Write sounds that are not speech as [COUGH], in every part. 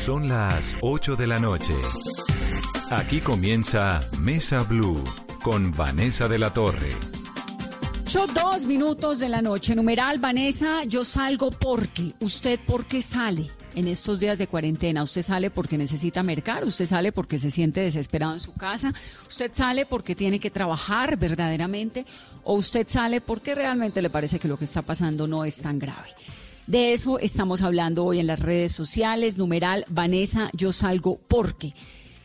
Son las 8 de la noche. Aquí comienza Mesa Blue con Vanessa de la Torre. Ocho, dos minutos de la noche. Numeral, Vanessa, yo salgo porque. ¿Usted por qué sale? En estos días de cuarentena, usted sale porque necesita mercar, usted sale porque se siente desesperado en su casa, usted sale porque tiene que trabajar verdaderamente, o usted sale porque realmente le parece que lo que está pasando no es tan grave. De eso estamos hablando hoy en las redes sociales. Numeral, Vanessa, yo salgo porque.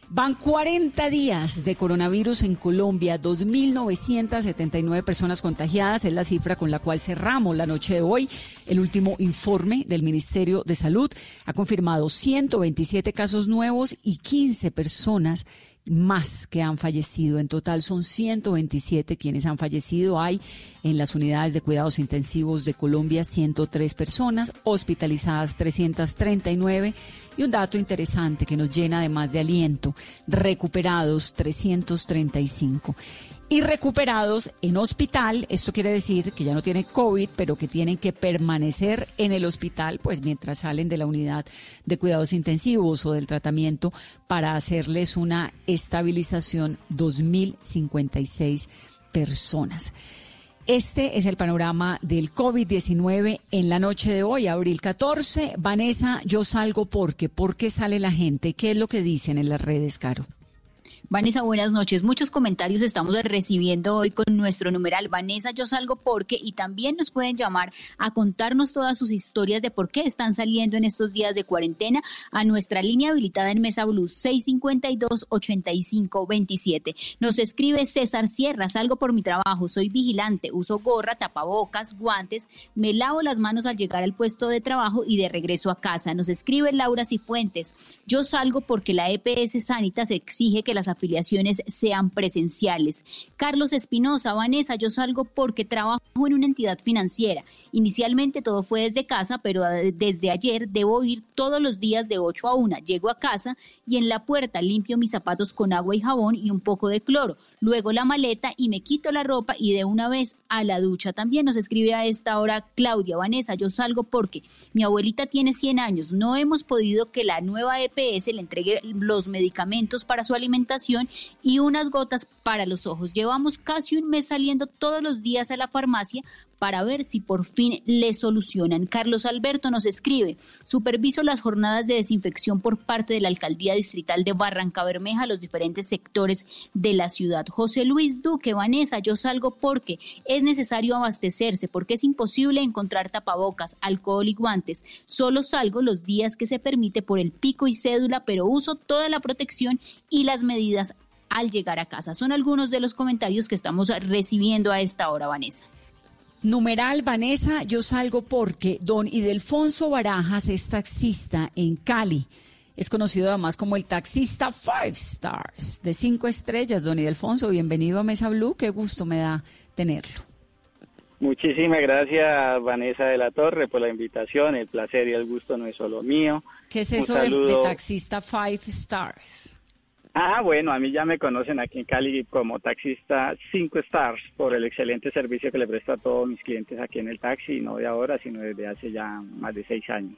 Van 40 días de coronavirus en Colombia, 2.979 personas contagiadas, es la cifra con la cual cerramos la noche de hoy. El último informe del Ministerio de Salud ha confirmado 127 casos nuevos y 15 personas más que han fallecido. En total son 127 quienes han fallecido. Hay en las unidades de cuidados intensivos de Colombia 103 personas, hospitalizadas 339 y un dato interesante que nos llena de más de aliento, recuperados 335 y recuperados en hospital. Esto quiere decir que ya no tienen COVID, pero que tienen que permanecer en el hospital, pues mientras salen de la unidad de cuidados intensivos o del tratamiento para hacerles una estabilización 2056 personas. Este es el panorama del COVID-19 en la noche de hoy, abril 14. Vanessa, yo salgo porque, ¿por qué sale la gente? ¿Qué es lo que dicen en las redes, Caro? Vanessa, buenas noches. Muchos comentarios estamos recibiendo hoy con nuestro numeral Vanessa, yo salgo porque y también nos pueden llamar a contarnos todas sus historias de por qué están saliendo en estos días de cuarentena a nuestra línea habilitada en Mesa Blue 652-8527. Nos escribe César Sierra, salgo por mi trabajo, soy vigilante, uso gorra, tapabocas, guantes, me lavo las manos al llegar al puesto de trabajo y de regreso a casa. Nos escribe Laura Cifuentes, yo salgo porque la EPS Sanitas exige que las afiliaciones sean presenciales. Carlos Espinosa, Vanessa, yo salgo porque trabajo en una entidad financiera. Inicialmente todo fue desde casa, pero desde ayer debo ir todos los días de 8 a 1. Llego a casa y en la puerta limpio mis zapatos con agua y jabón y un poco de cloro. Luego la maleta y me quito la ropa y de una vez a la ducha. También nos escribe a esta hora Claudia Vanessa, yo salgo porque mi abuelita tiene 100 años. No hemos podido que la nueva EPS le entregue los medicamentos para su alimentación y unas gotas para los ojos. Llevamos casi un mes saliendo todos los días a la farmacia para ver si por fin le solucionan. Carlos Alberto nos escribe, superviso las jornadas de desinfección por parte de la Alcaldía Distrital de Barranca Bermeja a los diferentes sectores de la ciudad. José Luis Duque, Vanessa, yo salgo porque es necesario abastecerse, porque es imposible encontrar tapabocas, alcohol y guantes. Solo salgo los días que se permite por el pico y cédula, pero uso toda la protección y las medidas al llegar a casa. Son algunos de los comentarios que estamos recibiendo a esta hora, Vanessa. Numeral Vanessa, yo salgo porque don Idelfonso Barajas es taxista en Cali. Es conocido además como el taxista Five Stars, de cinco estrellas. Don Idelfonso, bienvenido a Mesa Blue. Qué gusto me da tenerlo. Muchísimas gracias, Vanessa de la Torre, por la invitación. El placer y el gusto no es solo mío. ¿Qué es eso de, de taxista Five Stars? Ah, bueno, a mí ya me conocen aquí en Cali como taxista 5 stars por el excelente servicio que le presto a todos mis clientes aquí en el taxi, no de ahora, sino desde hace ya más de seis años.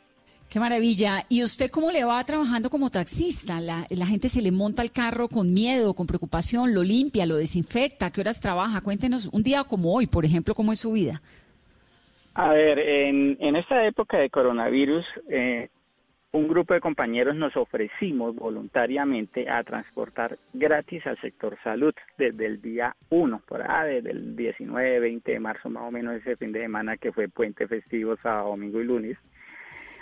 Qué maravilla. ¿Y usted cómo le va trabajando como taxista? La, la gente se le monta al carro con miedo, con preocupación, lo limpia, lo desinfecta. ¿Qué horas trabaja? Cuéntenos un día como hoy, por ejemplo, cómo es su vida. A ver, en, en esta época de coronavirus, eh, un grupo de compañeros nos ofrecimos voluntariamente a transportar gratis al sector salud desde el día 1, por ahí, desde el 19, 20 de marzo, más o menos ese fin de semana que fue puente festivo, sábado, domingo y lunes.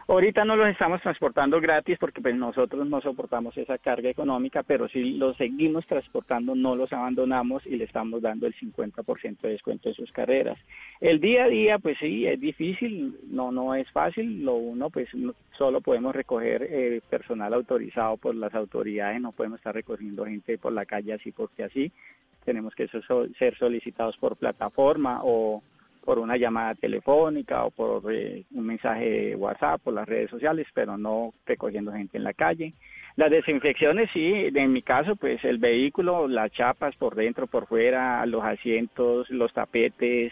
Ahorita no los estamos transportando gratis porque pues nosotros no soportamos esa carga económica, pero si los seguimos transportando, no los abandonamos y le estamos dando el 50% de descuento de sus carreras. El día a día, pues sí, es difícil, no no es fácil. Lo uno, pues solo podemos recoger eh, personal autorizado por las autoridades, no podemos estar recogiendo gente por la calle así porque así. Tenemos que ser solicitados por plataforma o por una llamada telefónica o por eh, un mensaje de WhatsApp, por las redes sociales, pero no recogiendo gente en la calle. Las desinfecciones, sí, en mi caso, pues el vehículo, las chapas por dentro, por fuera, los asientos, los tapetes,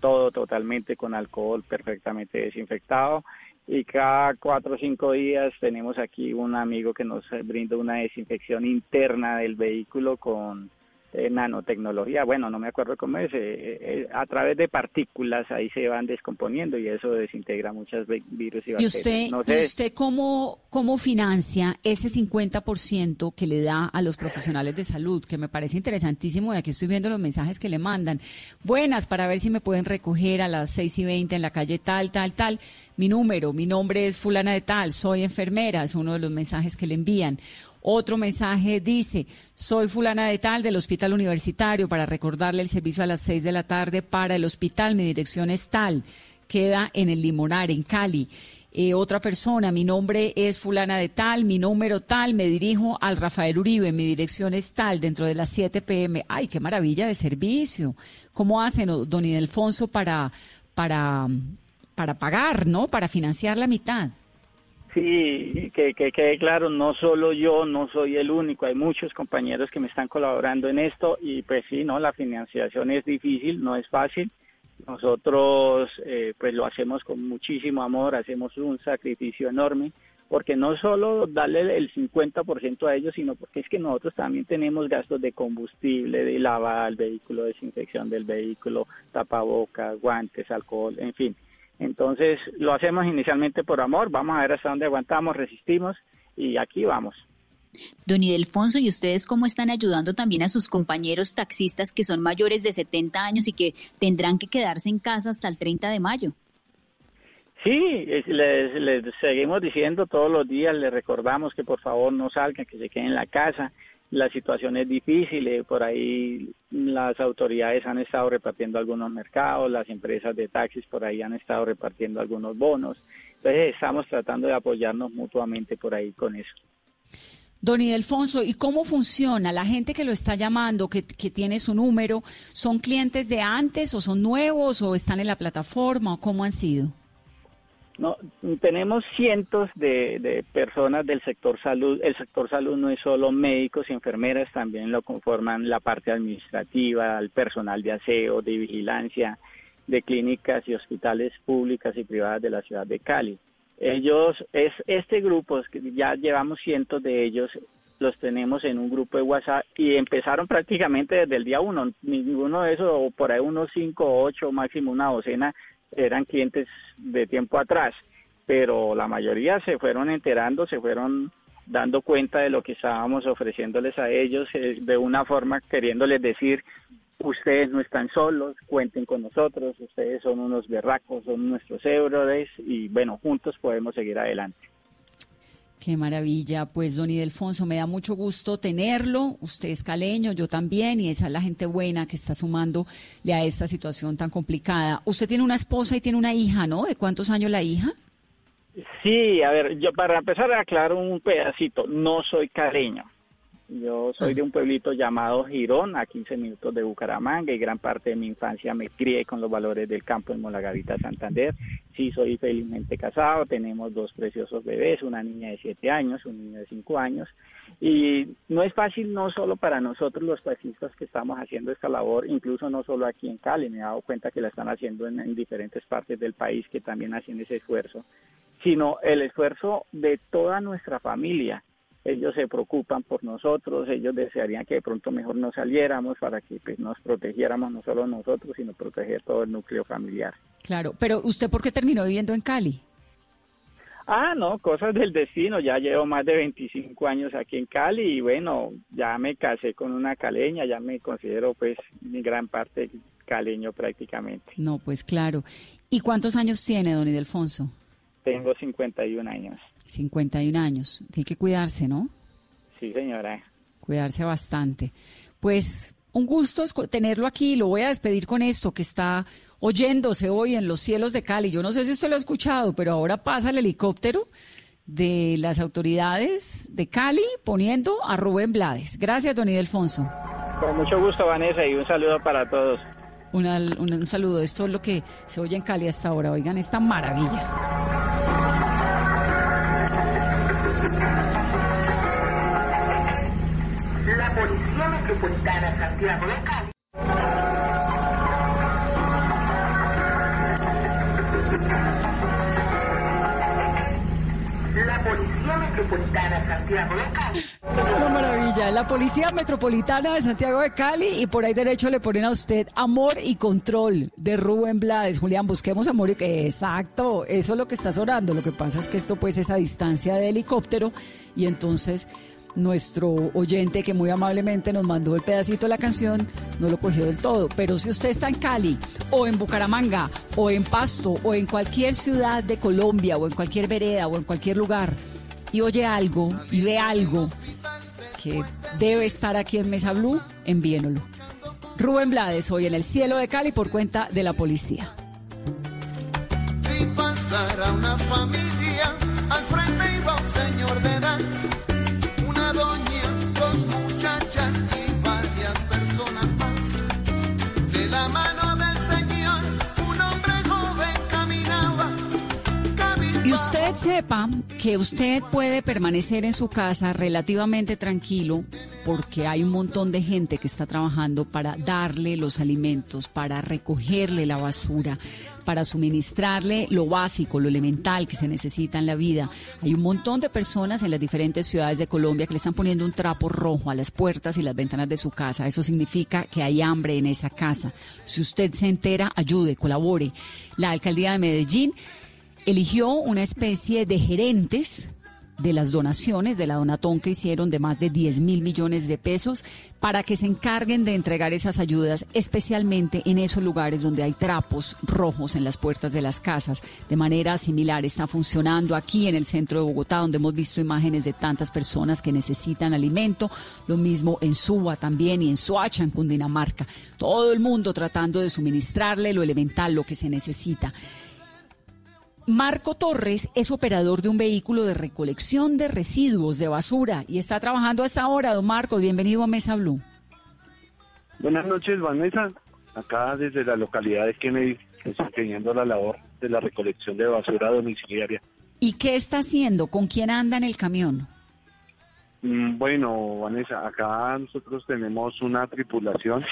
todo totalmente con alcohol perfectamente desinfectado y cada cuatro o cinco días tenemos aquí un amigo que nos brinda una desinfección interna del vehículo con eh, nanotecnología, bueno, no me acuerdo cómo es, eh, eh, a través de partículas ahí se van descomponiendo y eso desintegra muchos virus y bacterias. ¿Y usted, ¿y usted cómo, cómo financia ese 50% que le da a los profesionales de salud? Que me parece interesantísimo y aquí estoy viendo los mensajes que le mandan. Buenas, para ver si me pueden recoger a las 6 y 20 en la calle tal, tal, tal. Mi número, mi nombre es fulana de tal, soy enfermera, es uno de los mensajes que le envían. Otro mensaje dice, soy fulana de tal del hospital universitario para recordarle el servicio a las seis de la tarde para el hospital. Mi dirección es tal. Queda en el Limonar, en Cali. Eh, otra persona, mi nombre es fulana de tal, mi número tal, me dirijo al Rafael Uribe, mi dirección es tal, dentro de las 7 pm. Ay, qué maravilla de servicio. ¿Cómo hacen, don Idelfonso, para, para, para pagar, ¿no? Para financiar la mitad. Sí, que, quede claro, no solo yo, no soy el único, hay muchos compañeros que me están colaborando en esto y pues sí, no, la financiación es difícil, no es fácil. Nosotros eh, pues lo hacemos con muchísimo amor, hacemos un sacrificio enorme, porque no solo darle el 50% a ellos, sino porque es que nosotros también tenemos gastos de combustible, de lavar el vehículo, desinfección del vehículo, tapabocas, guantes, alcohol, en fin. Entonces lo hacemos inicialmente por amor, vamos a ver hasta dónde aguantamos, resistimos y aquí vamos. Don Idelfonso, ¿y ustedes cómo están ayudando también a sus compañeros taxistas que son mayores de 70 años y que tendrán que quedarse en casa hasta el 30 de mayo? Sí, les, les seguimos diciendo todos los días, les recordamos que por favor no salgan, que se queden en la casa la situación es difícil, eh, por ahí las autoridades han estado repartiendo algunos mercados, las empresas de taxis por ahí han estado repartiendo algunos bonos, entonces estamos tratando de apoyarnos mutuamente por ahí con eso. Don Idelfonso, ¿y cómo funciona? La gente que lo está llamando, que, que, tiene su número, ¿son clientes de antes o son nuevos o están en la plataforma o cómo han sido? No, tenemos cientos de, personas del sector salud. El sector salud no es solo médicos y enfermeras, también lo conforman la parte administrativa, el personal de aseo, de vigilancia, de clínicas y hospitales públicas y privadas de la ciudad de Cali. Ellos, es este grupo, ya llevamos cientos de ellos, los tenemos en un grupo de WhatsApp y empezaron prácticamente desde el día uno. Ninguno de esos, o por ahí unos cinco, ocho, máximo una docena, eran clientes de tiempo atrás, pero la mayoría se fueron enterando, se fueron dando cuenta de lo que estábamos ofreciéndoles a ellos, eh, de una forma queriéndoles decir, ustedes no están solos, cuenten con nosotros, ustedes son unos berracos, son nuestros héroes y bueno, juntos podemos seguir adelante. Qué maravilla. Pues, don Idelfonso, me da mucho gusto tenerlo. Usted es caleño, yo también, y esa es la gente buena que está sumándole a esta situación tan complicada. Usted tiene una esposa y tiene una hija, ¿no? ¿De cuántos años la hija? Sí, a ver, yo para empezar a aclarar un pedacito, no soy caleño. Yo soy de un pueblito llamado Girón, a 15 minutos de Bucaramanga, y gran parte de mi infancia me crié con los valores del campo en Molagavita, Santander. Sí, soy felizmente casado, tenemos dos preciosos bebés, una niña de 7 años, un niño de 5 años. Y no es fácil no solo para nosotros los taxistas que estamos haciendo esta labor, incluso no solo aquí en Cali, me he dado cuenta que la están haciendo en, en diferentes partes del país que también hacen ese esfuerzo, sino el esfuerzo de toda nuestra familia ellos se preocupan por nosotros, ellos desearían que de pronto mejor no saliéramos para que pues, nos protegiéramos no solo nosotros, sino proteger todo el núcleo familiar. Claro, pero ¿usted por qué terminó viviendo en Cali? Ah, no, cosas del destino. Ya llevo más de 25 años aquí en Cali y bueno, ya me casé con una caleña, ya me considero pues mi gran parte caleño prácticamente. No, pues claro. ¿Y cuántos años tiene, don Idelfonso? Tengo 51 años. 51 años. Tiene que cuidarse, ¿no? Sí, señora. Cuidarse bastante. Pues un gusto tenerlo aquí. Lo voy a despedir con esto que está oyéndose hoy en los cielos de Cali. Yo no sé si usted lo ha escuchado, pero ahora pasa el helicóptero de las autoridades de Cali poniendo a Rubén Blades. Gracias, don Idelfonso. Con mucho gusto, Vanessa, y un saludo para todos. un, un saludo. Esto es lo que se oye en Cali hasta ahora. Oigan esta maravilla. Metropolitana Santiago de Cali. Metropolitana Santiago de. Es una maravilla. La Policía Metropolitana de Santiago de Cali y por ahí derecho le ponen a usted Amor y Control de Rubén Blades. Julián, busquemos amor y... Exacto, eso es lo que está sonando. Lo que pasa es que esto pues es a distancia de helicóptero y entonces nuestro oyente que muy amablemente nos mandó el pedacito de la canción no lo cogió del todo. Pero si usted está en Cali o en Bucaramanga o en Pasto o en cualquier ciudad de Colombia o en cualquier vereda o en cualquier lugar y oye algo y ve algo que debe estar aquí en Mesa Blue, envíenlo. Rubén Blades hoy en el cielo de Cali por cuenta de la policía. Usted sepa que usted puede permanecer en su casa relativamente tranquilo porque hay un montón de gente que está trabajando para darle los alimentos, para recogerle la basura, para suministrarle lo básico, lo elemental que se necesita en la vida. Hay un montón de personas en las diferentes ciudades de Colombia que le están poniendo un trapo rojo a las puertas y las ventanas de su casa. Eso significa que hay hambre en esa casa. Si usted se entera, ayude, colabore. La alcaldía de Medellín eligió una especie de gerentes de las donaciones, de la donatón que hicieron de más de 10 mil millones de pesos, para que se encarguen de entregar esas ayudas, especialmente en esos lugares donde hay trapos rojos en las puertas de las casas. De manera similar está funcionando aquí en el centro de Bogotá, donde hemos visto imágenes de tantas personas que necesitan alimento, lo mismo en Suba también y en Soacha, en Cundinamarca. Todo el mundo tratando de suministrarle lo elemental, lo que se necesita. Marco Torres es operador de un vehículo de recolección de residuos de basura y está trabajando a esta hora. Don Marco, bienvenido a Mesa Blue. Buenas noches, Vanessa. Acá desde la localidad de Kennedy, desempeñando la labor de la recolección de basura domiciliaria. ¿Y qué está haciendo? ¿Con quién anda en el camión? Mm, Bueno, Vanessa, acá nosotros tenemos una tripulación.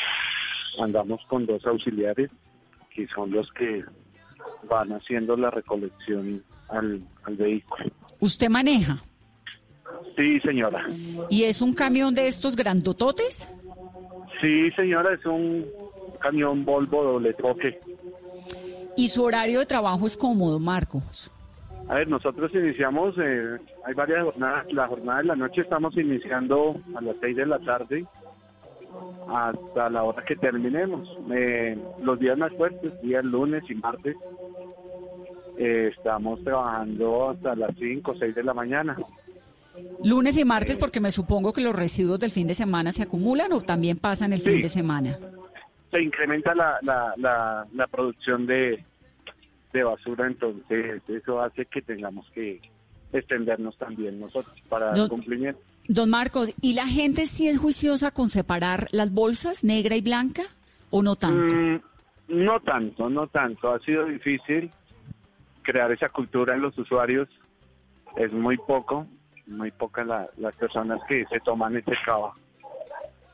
Andamos con dos auxiliares, que son los que van haciendo la recolección al, al vehículo. ¿Usted maneja? Sí, señora. ¿Y es un camión de estos grandototes? Sí, señora, es un camión Volvo doble toque. ¿Y su horario de trabajo es cómodo, Marcos? A ver, nosotros iniciamos, eh, hay varias jornadas, la jornada de la noche estamos iniciando a las 6 de la tarde hasta la hora que terminemos. Eh, los días más fuertes, días lunes y martes, eh, estamos trabajando hasta las 5 o 6 de la mañana. Lunes y martes, porque me supongo que los residuos del fin de semana se acumulan o también pasan el fin de semana. Se incrementa la, la, la, la producción de, de basura, entonces eso hace que tengamos que extendernos también nosotros para No- el cumplimiento. Don Marcos, ¿y la gente sí es juiciosa con separar las bolsas negra y blanca o no tanto? Mm, no tanto, no tanto. Ha sido difícil crear esa cultura en los usuarios. Es muy poco, muy pocas la- las personas que se toman este trabajo.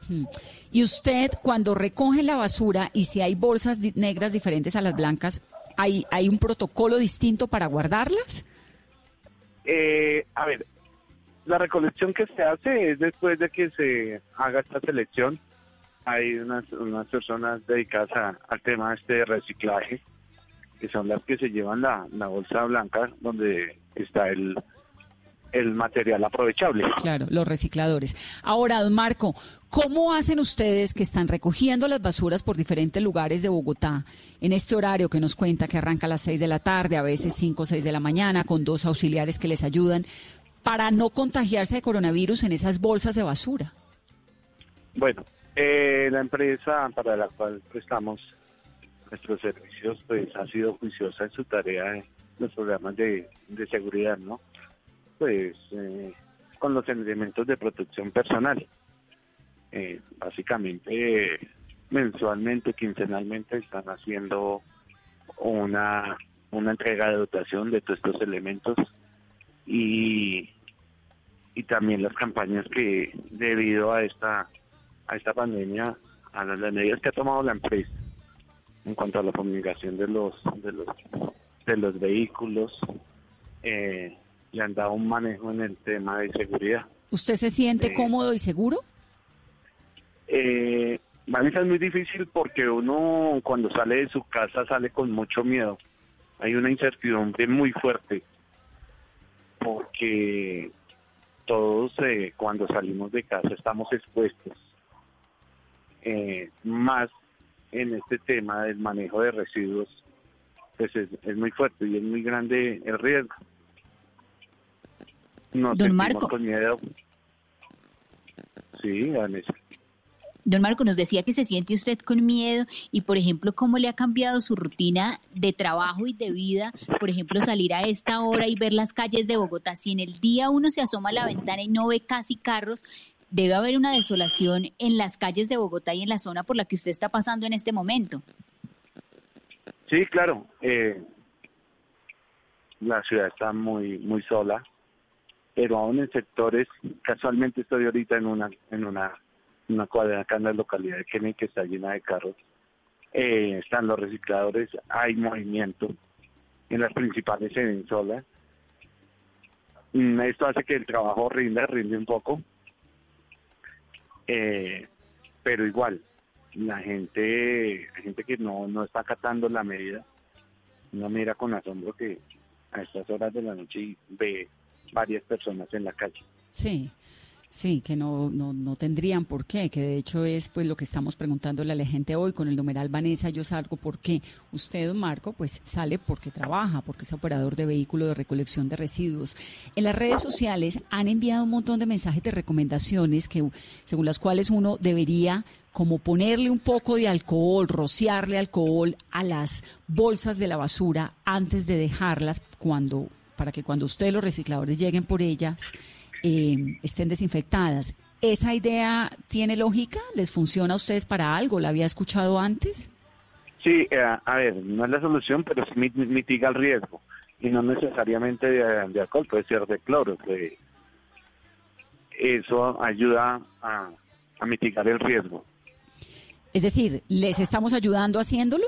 Mm. Y usted, cuando recoge la basura y si hay bolsas negras diferentes a las blancas, ¿hay, ¿hay un protocolo distinto para guardarlas? Eh, a ver, la recolección que se hace es después de que se haga esta selección. Hay unas, unas personas dedicadas a- al tema este de reciclaje, que son las que se llevan la, la bolsa blanca donde está el, el material aprovechable. Claro, los recicladores. Ahora, Marco, ¿cómo hacen ustedes que están recogiendo las basuras por diferentes lugares de Bogotá en este horario que nos cuenta que arranca a las 6 de la tarde, a veces 5 o 6 de la mañana, con dos auxiliares que les ayudan, para no contagiarse de coronavirus en esas bolsas de basura? Bueno, eh, la empresa para la cual prestamos nuestros servicios, pues ha sido juiciosa en su tarea en los programas de, de seguridad, ¿no? Pues eh, con los elementos de protección personal. Eh, básicamente, mensualmente, quincenalmente, están haciendo una, una entrega de dotación de todos estos elementos y, y también las campañas que debido a esta a esta pandemia, a las, las medidas que ha tomado la empresa en cuanto a la fumigación de los de los de los vehículos, eh, le han dado un manejo en el tema de seguridad. ¿Usted se siente Sí. cómodo y seguro? Eh, Vanessa, es muy difícil porque uno cuando sale de su casa sale con mucho miedo. Hay una incertidumbre muy fuerte porque todos eh, cuando salimos de casa estamos expuestos. Eh, más en este tema del manejo de residuos, pues es, es muy fuerte y es muy grande el riesgo. Nos Don Marco. con miedo. Sí, Vanessa. Don Marco nos decía que se siente usted con miedo y, por ejemplo, cómo le ha cambiado su rutina de trabajo y de vida. Por ejemplo, salir a esta hora y ver las calles de Bogotá. Si en el día uno se asoma a la ventana y no ve casi carros, debe haber una desolación en las calles de Bogotá y en la zona por la que usted está pasando en este momento. Sí, claro. eh, la ciudad está muy muy sola, pero aún en sectores, casualmente estoy ahorita en una en una una cuadra acá en la localidad de Kennedy que está llena de carros. Eh, están los recicladores, hay movimiento. En las principales solas. Mm, Esto hace que el trabajo rinda, rinde un poco. Eh, pero igual, la gente, hay gente que no, no está acatando la medida, uno mira con asombro que a estas horas de la noche ve varias personas en la calle. Sí, sí, que no, no, no tendrían por qué, que de hecho es pues lo que estamos preguntándole a la gente hoy con el numeral Vanessa, yo salgo por qué. Usted, don Marco, pues sale porque trabaja, porque es operador de vehículo de recolección de residuos. En las redes sociales han enviado un montón de mensajes de recomendaciones que, según las cuales uno debería como ponerle un poco de alcohol, rociarle alcohol a las bolsas de la basura antes de dejarlas cuando para que cuando ustedes los recicladores lleguen por ellas eh, estén desinfectadas. ¿Esa idea tiene lógica? ¿Les funciona a ustedes para algo? ¿La había escuchado antes? Sí, eh, a ver, no es la solución, pero sí mit- mitiga el riesgo. Y no necesariamente de, de alcohol, puede ser de cloro. que eso ayuda a, a mitigar el riesgo. Es decir, ¿les estamos ayudando haciéndolo?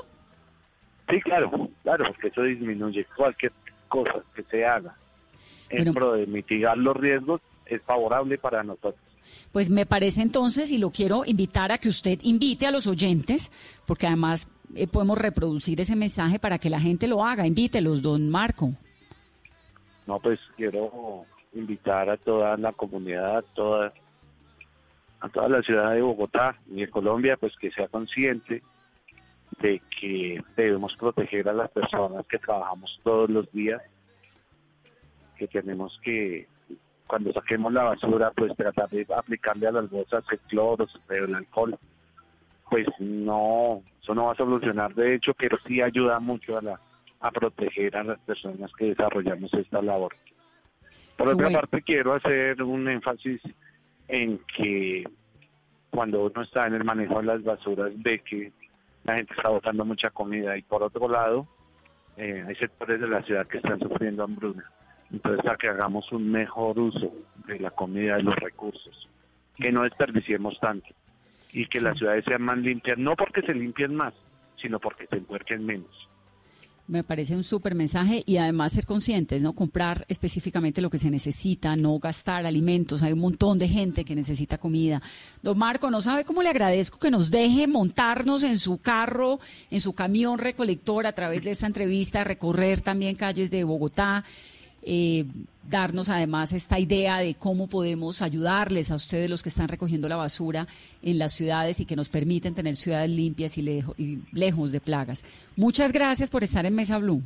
Sí, claro, claro, porque eso disminuye cualquier cosa que se haga. En Bueno. pro de mitigar los riesgos es favorable para nosotros. Pues me parece entonces, y lo quiero invitar a que usted invite a los oyentes, porque además eh, podemos reproducir ese mensaje para que la gente lo haga. Invítelos, don Marco. No, pues quiero invitar a toda la comunidad, a toda, a toda la ciudad de Bogotá y de Colombia, pues que sea consciente de que debemos proteger a las personas que trabajamos todos los días, que tenemos que, cuando saquemos la basura, pues tratar de aplicarle a las bolsas el cloro, el alcohol. Pues no, eso no va a solucionar de hecho, pero sí ayuda mucho a la a proteger a las personas que desarrollamos esta labor. Por otra parte, quiero hacer un énfasis en que cuando uno está en el manejo de las basuras ve que la gente está botando mucha comida y por otro lado eh, hay sectores de la ciudad que están sufriendo hambruna. Entonces, para que hagamos un mejor uso de la comida y los recursos, que no desperdiciemos tanto y que Sí. las ciudades sean más limpias, no porque se limpien más, sino porque se encuerquen menos. Me parece un súper mensaje y además ser conscientes, ¿no? Comprar específicamente lo que se necesita, no gastar alimentos. Hay un montón de gente que necesita comida. Don Marco, no sabe cómo le agradezco que nos deje montarnos en su carro, en su camión recolector a través de esta entrevista, recorrer también calles de Bogotá. Eh, darnos además esta idea de cómo podemos ayudarles a ustedes los que están recogiendo la basura en las ciudades y que nos permiten tener ciudades limpias y, lejo- y lejos de plagas. Muchas gracias por estar en Mesa Blue.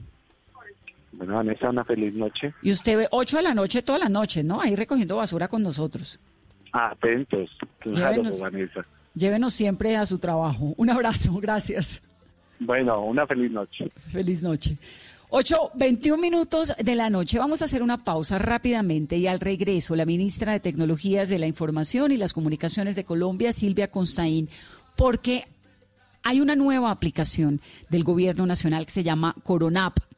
Bueno, Vanessa, una feliz noche. Y usted ve 8 de la noche todas las noches, ¿no? Ahí recogiendo basura con nosotros. Atentos, claro, Llévenos. Vanessa. Llévenos siempre a su trabajo. Un abrazo, [LAUGHS] gracias. Bueno, una feliz noche. Feliz noche. 8, 21 minutos de la noche. Vamos a hacer una pausa rápidamente y al regreso, la ministra de Tecnologías de la Información y las Comunicaciones de Colombia, Silvia Constaín, porque hay una nueva aplicación del Gobierno Nacional que se llama Coronap.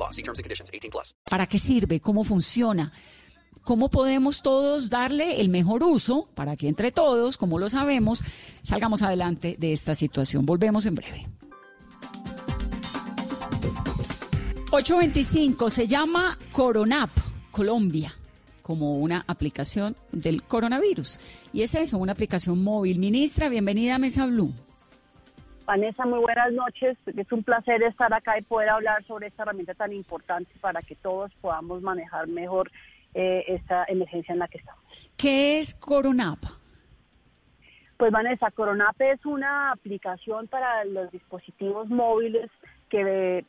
law. See terms and conditions. 18 plus. ¿Para qué sirve? ¿Cómo funciona? ¿Cómo podemos todos darle el mejor uso para que entre todos, como lo sabemos, salgamos adelante de esta situación? Volvemos en breve. 825 se llama Coronap, Colombia como una aplicación del coronavirus. Y es eso, una aplicación móvil. Ministra, bienvenida a Mesa Blue. Vanessa, muy buenas noches. Es un placer estar acá y poder hablar sobre esta herramienta tan importante para que todos podamos manejar mejor eh, esta emergencia en la que estamos. ¿Qué es Coronap? Pues Vanessa, Coronap es una aplicación para los dispositivos móviles que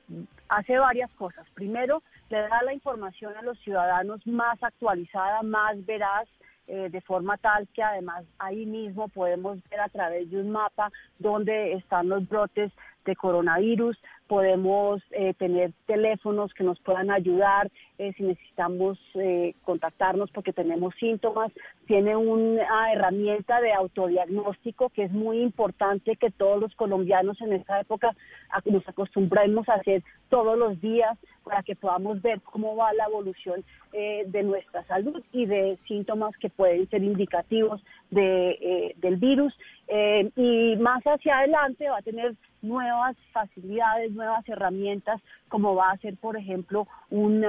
hace varias cosas. Primero, le da la información a los ciudadanos más actualizada, más veraz, eh, de forma tal que además ahí mismo podemos ver a través de un mapa dónde están los brotes de coronavirus, podemos eh, tener teléfonos que nos puedan ayudar eh, si necesitamos contactarnos porque tenemos síntomas, tiene una herramienta de autodiagnóstico que es muy importante que todos los colombianos en esta época nos acostumbremos a hacer todos los días para que podamos ver cómo va la evolución eh, de nuestra salud y de síntomas que pueden ser indicativos de, eh, del virus. Eh, y más hacia adelante va a tener nuevas facilidades, nuevas herramientas, como va a ser, por ejemplo, un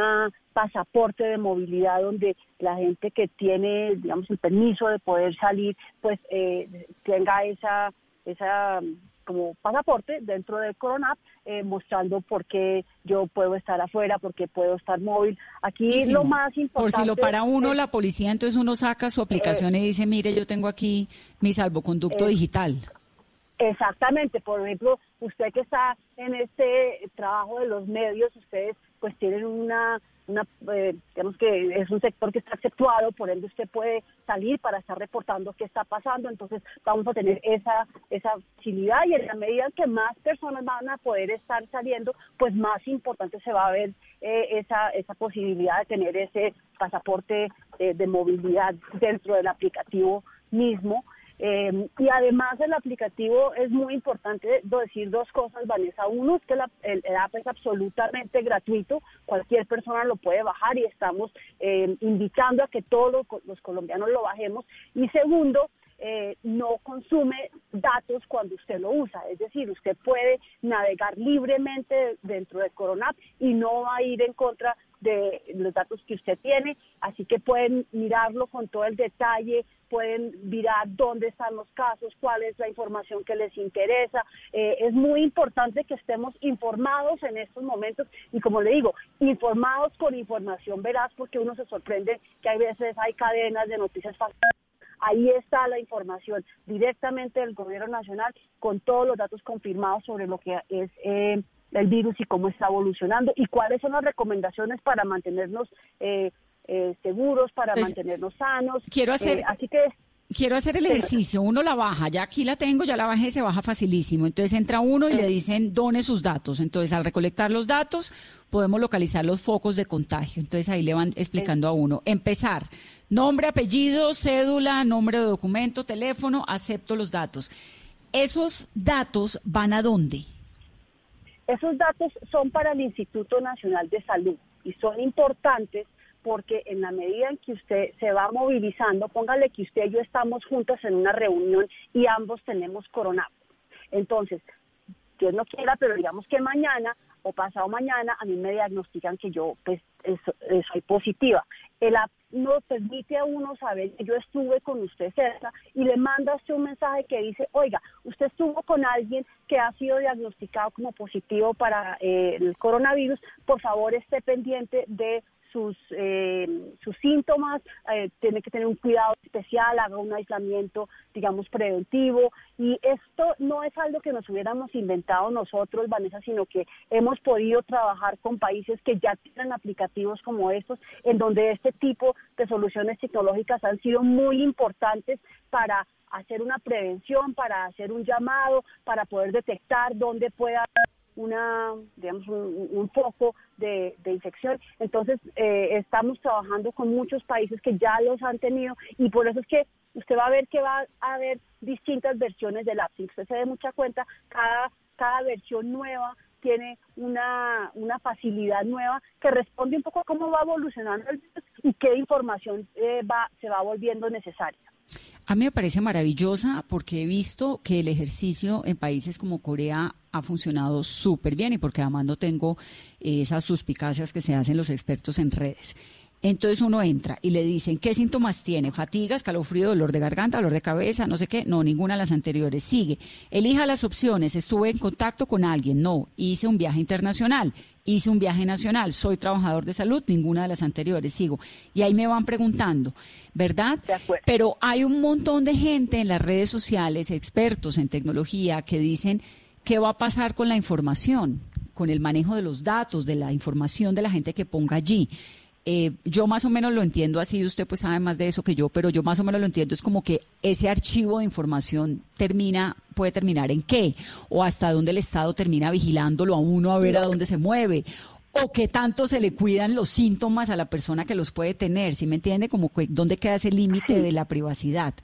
pasaporte de movilidad donde la gente que tiene, digamos, el permiso de poder salir, pues tenga esa esa como pasaporte dentro de Coronap, eh, mostrando por qué yo puedo estar afuera, por qué puedo estar móvil. Aquí lo más importante... Por si lo para uno la policía, entonces uno saca su aplicación y dice, mire, yo tengo aquí mi salvoconducto digital. Exactamente, por ejemplo, usted que está en este trabajo de los medios, ustedes pues tienen una una, eh, digamos que es un sector que está exceptuado, por ende usted puede salir para estar reportando qué está pasando, entonces vamos a tener esa, esa facilidad y en la medida que más personas van a poder estar saliendo, pues más importante se va a ver eh, esa, esa posibilidad de tener ese pasaporte eh, de movilidad dentro del aplicativo mismo. Eh, y además el aplicativo es muy importante decir dos cosas, Vanessa. Uno es que el, app es absolutamente gratuito, cualquier persona lo puede bajar y estamos eh, invitando a que todos los, colombianos lo bajemos. Y segundo, eh, no consume datos cuando usted lo usa. Es decir, usted puede navegar libremente dentro de Coronap y no va a ir en contra de los datos que usted tiene, así que pueden mirarlo con todo el detalle, pueden mirar dónde están los casos, cuál es la información que les interesa. Eh, es muy importante que estemos informados en estos momentos y como le digo, informados con información veraz porque uno se sorprende que hay veces hay cadenas de noticias falsas. Ahí está la información directamente del gobierno nacional con todos los datos confirmados sobre lo que es eh, el virus y cómo está evolucionando y cuáles son las recomendaciones para mantenernos eh, eh, seguros, para pues, mantenernos sanos. Quiero hacer, eh, así que quiero hacer el ejercicio. Uno la baja, ya aquí la tengo, ya la bajé, se baja facilísimo. Entonces entra uno y le dicen done sus datos. Entonces al recolectar los datos podemos localizar los focos de contagio. Entonces ahí le van explicando a uno. Empezar. Nombre, apellido, cédula, nombre de documento, teléfono, acepto los datos. ¿Esos datos van a dónde? Esos datos son para el Instituto Nacional de Salud y son importantes porque en la medida en que usted se va movilizando, póngale que usted y yo estamos juntos en una reunión y ambos tenemos coronavirus. Entonces, Dios no quiera, pero digamos que mañana o pasado mañana a mí me diagnostican que yo pues soy positiva. El app nos permite a uno saber que yo estuve con usted cerca y le manda usted un mensaje que dice, oiga, usted estuvo con alguien que ha sido diagnosticado como positivo para eh, el coronavirus, por favor esté pendiente de sus, eh, sus síntomas, eh, tiene que tener un cuidado especial, haga un aislamiento, digamos, preventivo. Y esto no es algo que nos hubiéramos inventado nosotros, Vanessa, sino que hemos podido trabajar con países que ya tienen aplicativos como estos, en donde este tipo de soluciones tecnológicas han sido muy importantes para hacer una prevención, para hacer un llamado, para poder detectar dónde pueda una, digamos, un, foco de, de infección. Entonces, eh, estamos trabajando con muchos países que ya los han tenido y por eso es que usted va a ver que va a haber distintas versiones del app. Si usted se dé mucha cuenta, cada, cada versión nueva tiene una, una facilidad nueva que responde un poco a cómo va evolucionando el virus y qué información eh, va, se va volviendo necesaria. A mí me parece maravillosa porque he visto que el ejercicio en países como Corea ha funcionado súper bien y porque además no tengo eh, esas suspicacias que se hacen los expertos en redes. Entonces uno entra y le dicen, ¿qué síntomas tiene? Fatiga, escalofrío, dolor de garganta, dolor de cabeza, no sé qué. No, ninguna de las anteriores. Sigue. Elija las opciones. Estuve en contacto con alguien. No. Hice un viaje internacional. Hice un viaje nacional. Soy trabajador de salud. Ninguna de las anteriores. Sigo. Y ahí me van preguntando, ¿verdad? Pero hay un montón de gente en las redes sociales, expertos en tecnología, que dicen, ¿qué va a pasar con la información? Con el manejo de los datos, de la información de la gente que ponga allí. Eh, yo más o menos lo entiendo así, usted pues sabe más de eso que yo, pero yo más o menos lo entiendo, es como que ese archivo de información termina, puede terminar en qué, o hasta dónde el Estado termina vigilándolo a uno a ver a dónde se mueve, o qué tanto se le cuidan los síntomas a la persona que los puede tener, ¿sí me entiende? Como que, dónde queda ese límite de la privacidad.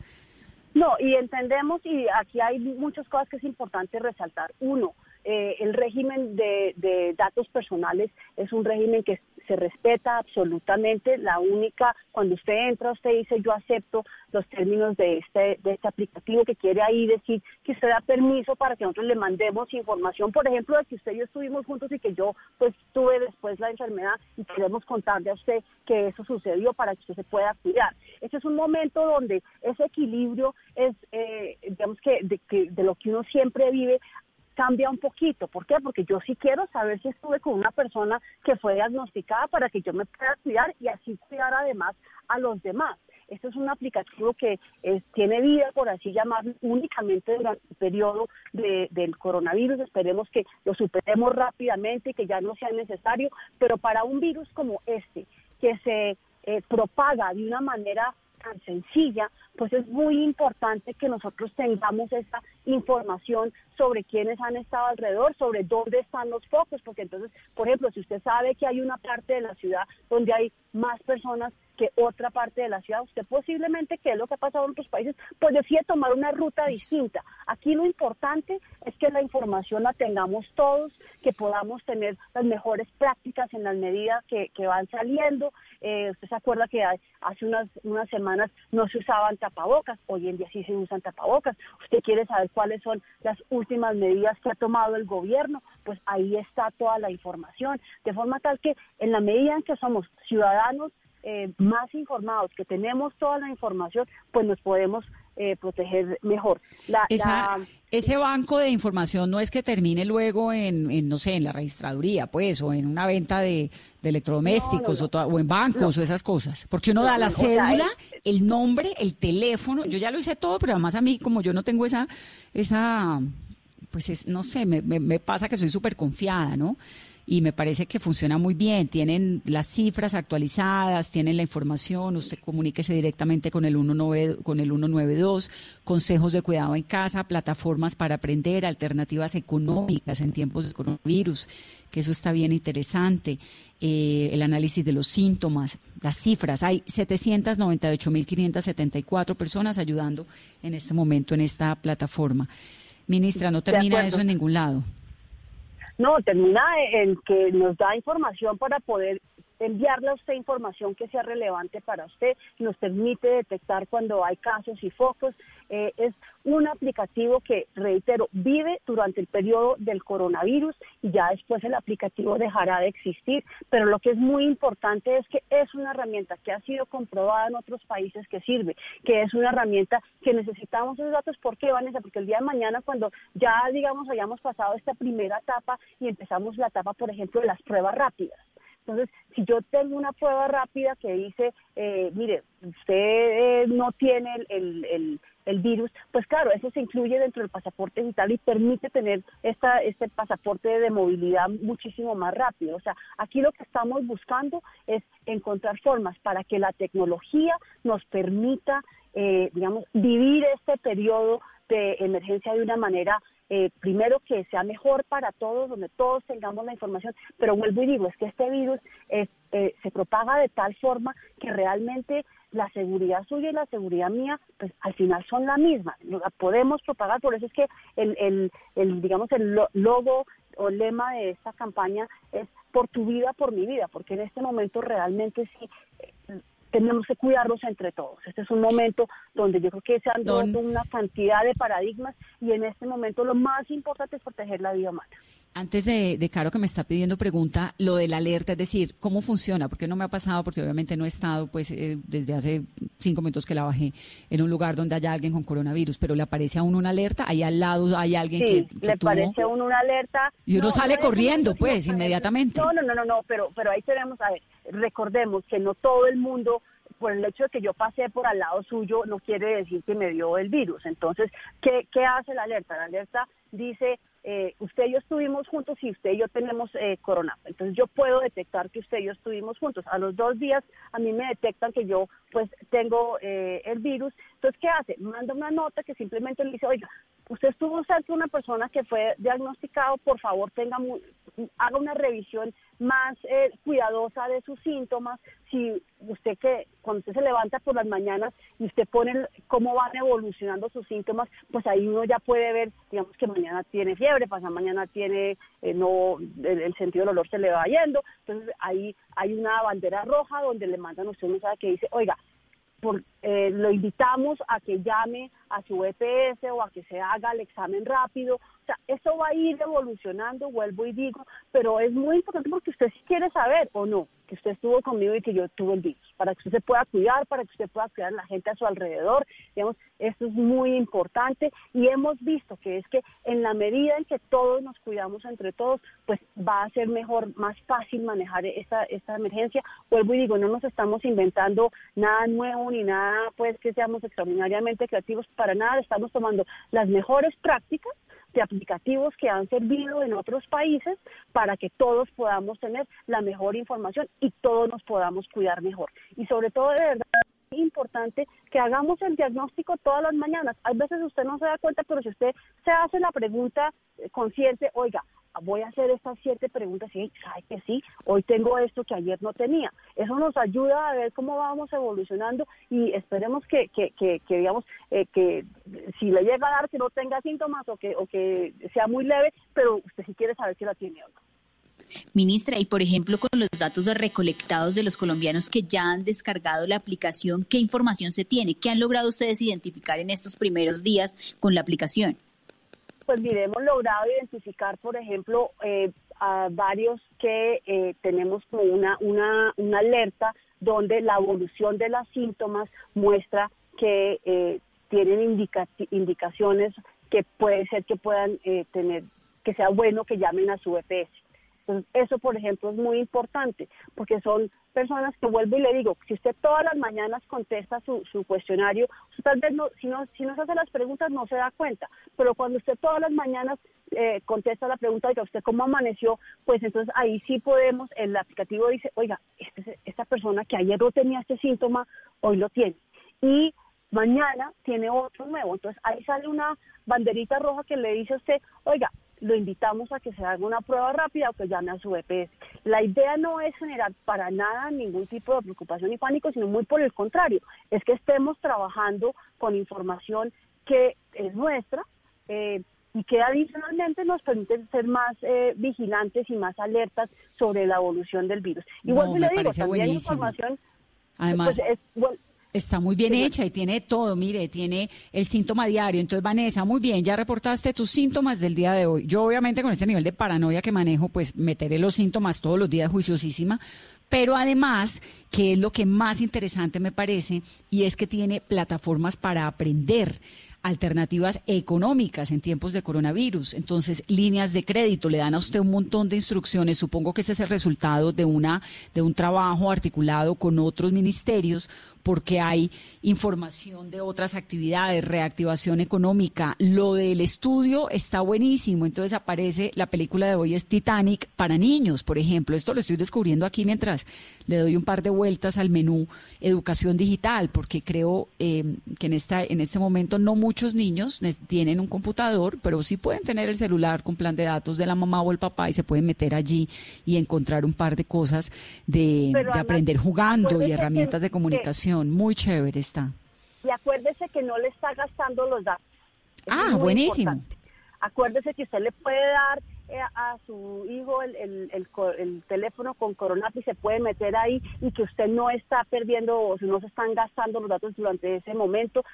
No, y entendemos, y aquí hay muchas cosas que es importante resaltar. Uno, eh, el régimen de, de, datos personales es un régimen que se respeta absolutamente. La única, cuando usted entra, usted dice yo acepto los términos de este, de este aplicativo que quiere ahí decir que usted da permiso para que nosotros le mandemos información, por ejemplo, de que usted y yo estuvimos juntos y que yo pues tuve después la enfermedad y queremos contarle a usted que eso sucedió para que usted se pueda cuidar. Este es un momento donde ese equilibrio es, eh, digamos que de, que de lo que uno siempre vive, cambia un poquito. ¿Por qué? Porque yo sí quiero saber si estuve con una persona que fue diagnosticada para que yo me pueda cuidar y así cuidar además a los demás. Esto es un aplicativo que es, tiene vida, por así llamarlo, únicamente durante el periodo de, del coronavirus. Esperemos que lo superemos rápidamente y que ya no sea necesario, pero para un virus como este, que se eh, propaga de una manera tan sencilla, pues es muy importante que nosotros tengamos esta información sobre quiénes han estado alrededor, sobre dónde están los focos, porque entonces, por ejemplo, si usted sabe que hay una parte de la ciudad donde hay más personas que otra parte de la ciudad, usted posiblemente, que es lo que ha pasado en otros países, pues decide tomar una ruta distinta. Aquí lo importante es que la información la tengamos todos, que podamos tener las mejores prácticas en las medidas que, que van saliendo. Eh, usted se acuerda que hace unas, unas semanas no se usaban tapabocas, hoy en día sí se usan tapabocas. Usted quiere saber cuáles son las últimas medidas que ha tomado el gobierno, pues ahí está toda la información, de forma tal que en la medida en que somos ciudadanos eh, más informados, que tenemos toda la información, pues nos podemos eh, proteger mejor. La, Esa, Ese banco de información no es que termine luego en, en, no sé, en la registraduría, pues, o en una venta de, de electrodomésticos, no, no, no. O, o, en bancos, o esas cosas. Porque uno da la cédula, el nombre, el teléfono. Yo ya lo hice todo, pero además a mí, como yo no tengo esa, esa pues es, no sé, me, me, me pasa que soy súper confiada, ¿no? Y me parece que funciona muy bien. Tienen las cifras actualizadas, tienen la información, usted comuníquese directamente con el, 19, con el 192, consejos de cuidado en casa, plataformas para aprender, alternativas económicas en tiempos de coronavirus, que eso está bien interesante. Eh, el análisis de los síntomas, las cifras. Hay 798.574 personas ayudando en este momento en esta plataforma. Ministra, no termina eso en ningún lado. No, termina en que nos da información para poder enviarle a usted información que sea relevante para usted, nos permite detectar cuando hay casos y focos. Eh, es un aplicativo que, reitero, vive durante el periodo del coronavirus y ya después el aplicativo dejará de existir. Pero lo que es muy importante es que es una herramienta que ha sido comprobada en otros países que sirve, que es una herramienta que necesitamos esos datos. ¿Por qué, Vanessa? Porque el día de mañana, cuando ya, digamos, hayamos pasado esta primera etapa y empezamos la etapa, por ejemplo, de las pruebas rápidas, Entonces, si yo tengo una prueba rápida que dice, eh, mire, usted eh, no tiene el, el, el, el virus, pues claro, eso se incluye dentro del pasaporte digital y permite tener esta, este pasaporte de movilidad muchísimo más rápido. O sea, aquí lo que estamos buscando es encontrar formas para que la tecnología nos permita, eh, digamos, vivir este periodo de emergencia de una manera eh, primero que sea mejor para todos, donde todos tengamos la información, pero vuelvo y digo, es que este virus eh, se propaga de tal forma que realmente la seguridad suya y la seguridad mía, pues al final son la misma, la podemos propagar, por eso es que el, el, digamos, el lo- logo o lema de esta campaña es por tu vida, por mi vida, porque en este momento realmente sí tenemos que cuidarnos entre todos. Este es un momento donde yo creo que se han roto una cantidad de paradigmas y en este momento lo más importante es proteger la vida humana. Antes de, de Caro que me está pidiendo pregunta, lo de la alerta, es decir, ¿cómo funciona? Porque no me ha pasado, porque obviamente no he estado pues eh, desde hace cinco minutos que la bajé en un lugar donde haya alguien con coronavirus, pero le aparece a uno una alerta, ahí al lado hay alguien Sí, que, que le tuvo- parece a uno una alerta. Y uno sale corriendo, pues, inmediatamente. No, no, no, no, no, pero, pero ahí tenemos, a ver, recordemos que no todo el mundo, por el hecho de que yo pasé por al lado suyo, no quiere decir que me dio el virus. Entonces, ¿qué, qué hace la alerta? La alerta dice, eh, usted y yo estuvimos juntos y usted y yo tenemos eh, corona. Entonces, yo puedo detectar que usted y yo estuvimos juntos. A los dos días, a mí me detectan que yo, pues, tengo eh, el virus. Entonces, ¿qué hace? Manda una nota que simplemente le dice, oiga, usted estuvo cerca de una persona que fue diagnosticado, por favor, tenga mu- haga una revisión más eh, cuidadosa de sus síntomas. Si usted que cuando usted se levanta por las mañanas y usted pone cómo van evolucionando sus síntomas, pues ahí uno ya puede ver, digamos que mañana tiene fiebre, pasado mañana tiene eh, no el, el sentido del olor se le va yendo. Entonces ahí hay una bandera roja donde le mandan usted un mensaje que dice, oiga, por, eh, lo invitamos a que llame a su EPS o a que se haga el examen rápido. Sea, eso va a ir evolucionando, vuelvo y digo, pero es muy importante porque usted sí quiere saber o no que usted estuvo conmigo y que yo tuve el virus, para que usted se pueda cuidar, para que usted pueda cuidar a la gente a su alrededor. Digamos, esto es muy importante y hemos visto que es que en la medida en que todos nos cuidamos entre todos, pues va a ser mejor, más fácil manejar esta, esta emergencia. Vuelvo y digo, no nos estamos inventando nada nuevo ni nada pues que seamos extraordinariamente creativos, para nada, estamos tomando las mejores prácticas aplicativos que han servido en otros países para que todos podamos tener la mejor información y todos nos podamos cuidar mejor. Y sobre todo, de verdad, importante que hagamos el diagnóstico todas las mañanas. A veces usted no se da cuenta, pero si usted se hace la pregunta eh, consciente, oiga, voy a hacer estas siete preguntas y sabe que sí, hoy tengo esto que ayer no tenía. Eso nos ayuda a ver cómo vamos evolucionando y esperemos que, que, que, digamos, eh, que si le llega a dar que no tenga síntomas o que, o que sea muy leve, pero usted sí quiere saber si la tiene o no. Ministra, y por ejemplo, con los datos recolectados de los colombianos que ya han descargado la aplicación, ¿qué información se tiene? ¿Qué han logrado ustedes identificar en estos primeros días con la aplicación? Pues mire, hemos logrado identificar, por ejemplo, eh, a varios que eh, tenemos como una, una, alerta donde la evolución de los síntomas muestra que eh, tienen indica- indicaciones que puede ser que puedan eh, tener, que sea bueno que llamen a su EPS. Entonces, eso, por ejemplo, es muy importante, porque son personas que vuelvo y le digo, si usted todas las mañanas contesta su, cuestionario, usted tal vez no, si no, si no se hace las preguntas no se da cuenta, pero cuando usted todas las mañanas eh, contesta la pregunta, oiga, ¿usted cómo amaneció? Pues entonces ahí sí podemos, el aplicativo dice, oiga, este- esta persona que ayer no tenía este síntoma, hoy lo tiene. Y mañana tiene otro nuevo. Entonces ahí sale una banderita roja que le dice a usted, oiga, lo invitamos a que se haga una prueba rápida o que llame a su EPS. La idea no es generar para nada ningún tipo de preocupación y pánico, sino muy por el contrario, es que estemos trabajando con información que es nuestra eh, y que adicionalmente nos permite ser más eh, vigilantes y más alertas sobre la evolución del virus. Y No, le digo, también buenísimo. información Además, pues, es- bueno, Está muy bien hecha y tiene todo, mire, tiene el síntoma diario. Entonces, Vanessa, muy bien, ya reportaste tus síntomas del día de hoy. Yo, obviamente, con este nivel de paranoia que manejo, pues meteré los síntomas todos los días juiciosísima, Pero además, que es lo que más interesante me parece, y es que tiene plataformas para aprender alternativas económicas en tiempos de coronavirus. Entonces, líneas de crédito, le dan a usted un montón de instrucciones. Supongo que ese es el resultado de una de un trabajo articulado con otros ministerios porque hay información de otras actividades, reactivación económica. Lo del estudio está buenísimo. Entonces aparece la película de hoy es Titanic para niños, por ejemplo. Esto lo estoy descubriendo aquí mientras le doy un par de vueltas al menú educación digital, porque creo eh, que en esta en este momento no muchos niños tienen un computador, pero sí pueden tener el celular con plan de datos de la mamá o el papá y se pueden meter allí y encontrar un par de cosas de, de aprender jugando y herramientas de comunicación muy chévere está. Y acuérdese que no le está gastando los datos. ah, buenísimo. Acuérdese que usted le puede dar a su hijo el, el, el, teléfono con Coronapi se puede meter ahí y que usted no está perdiendo o no se están gastando los datos durante ese momento.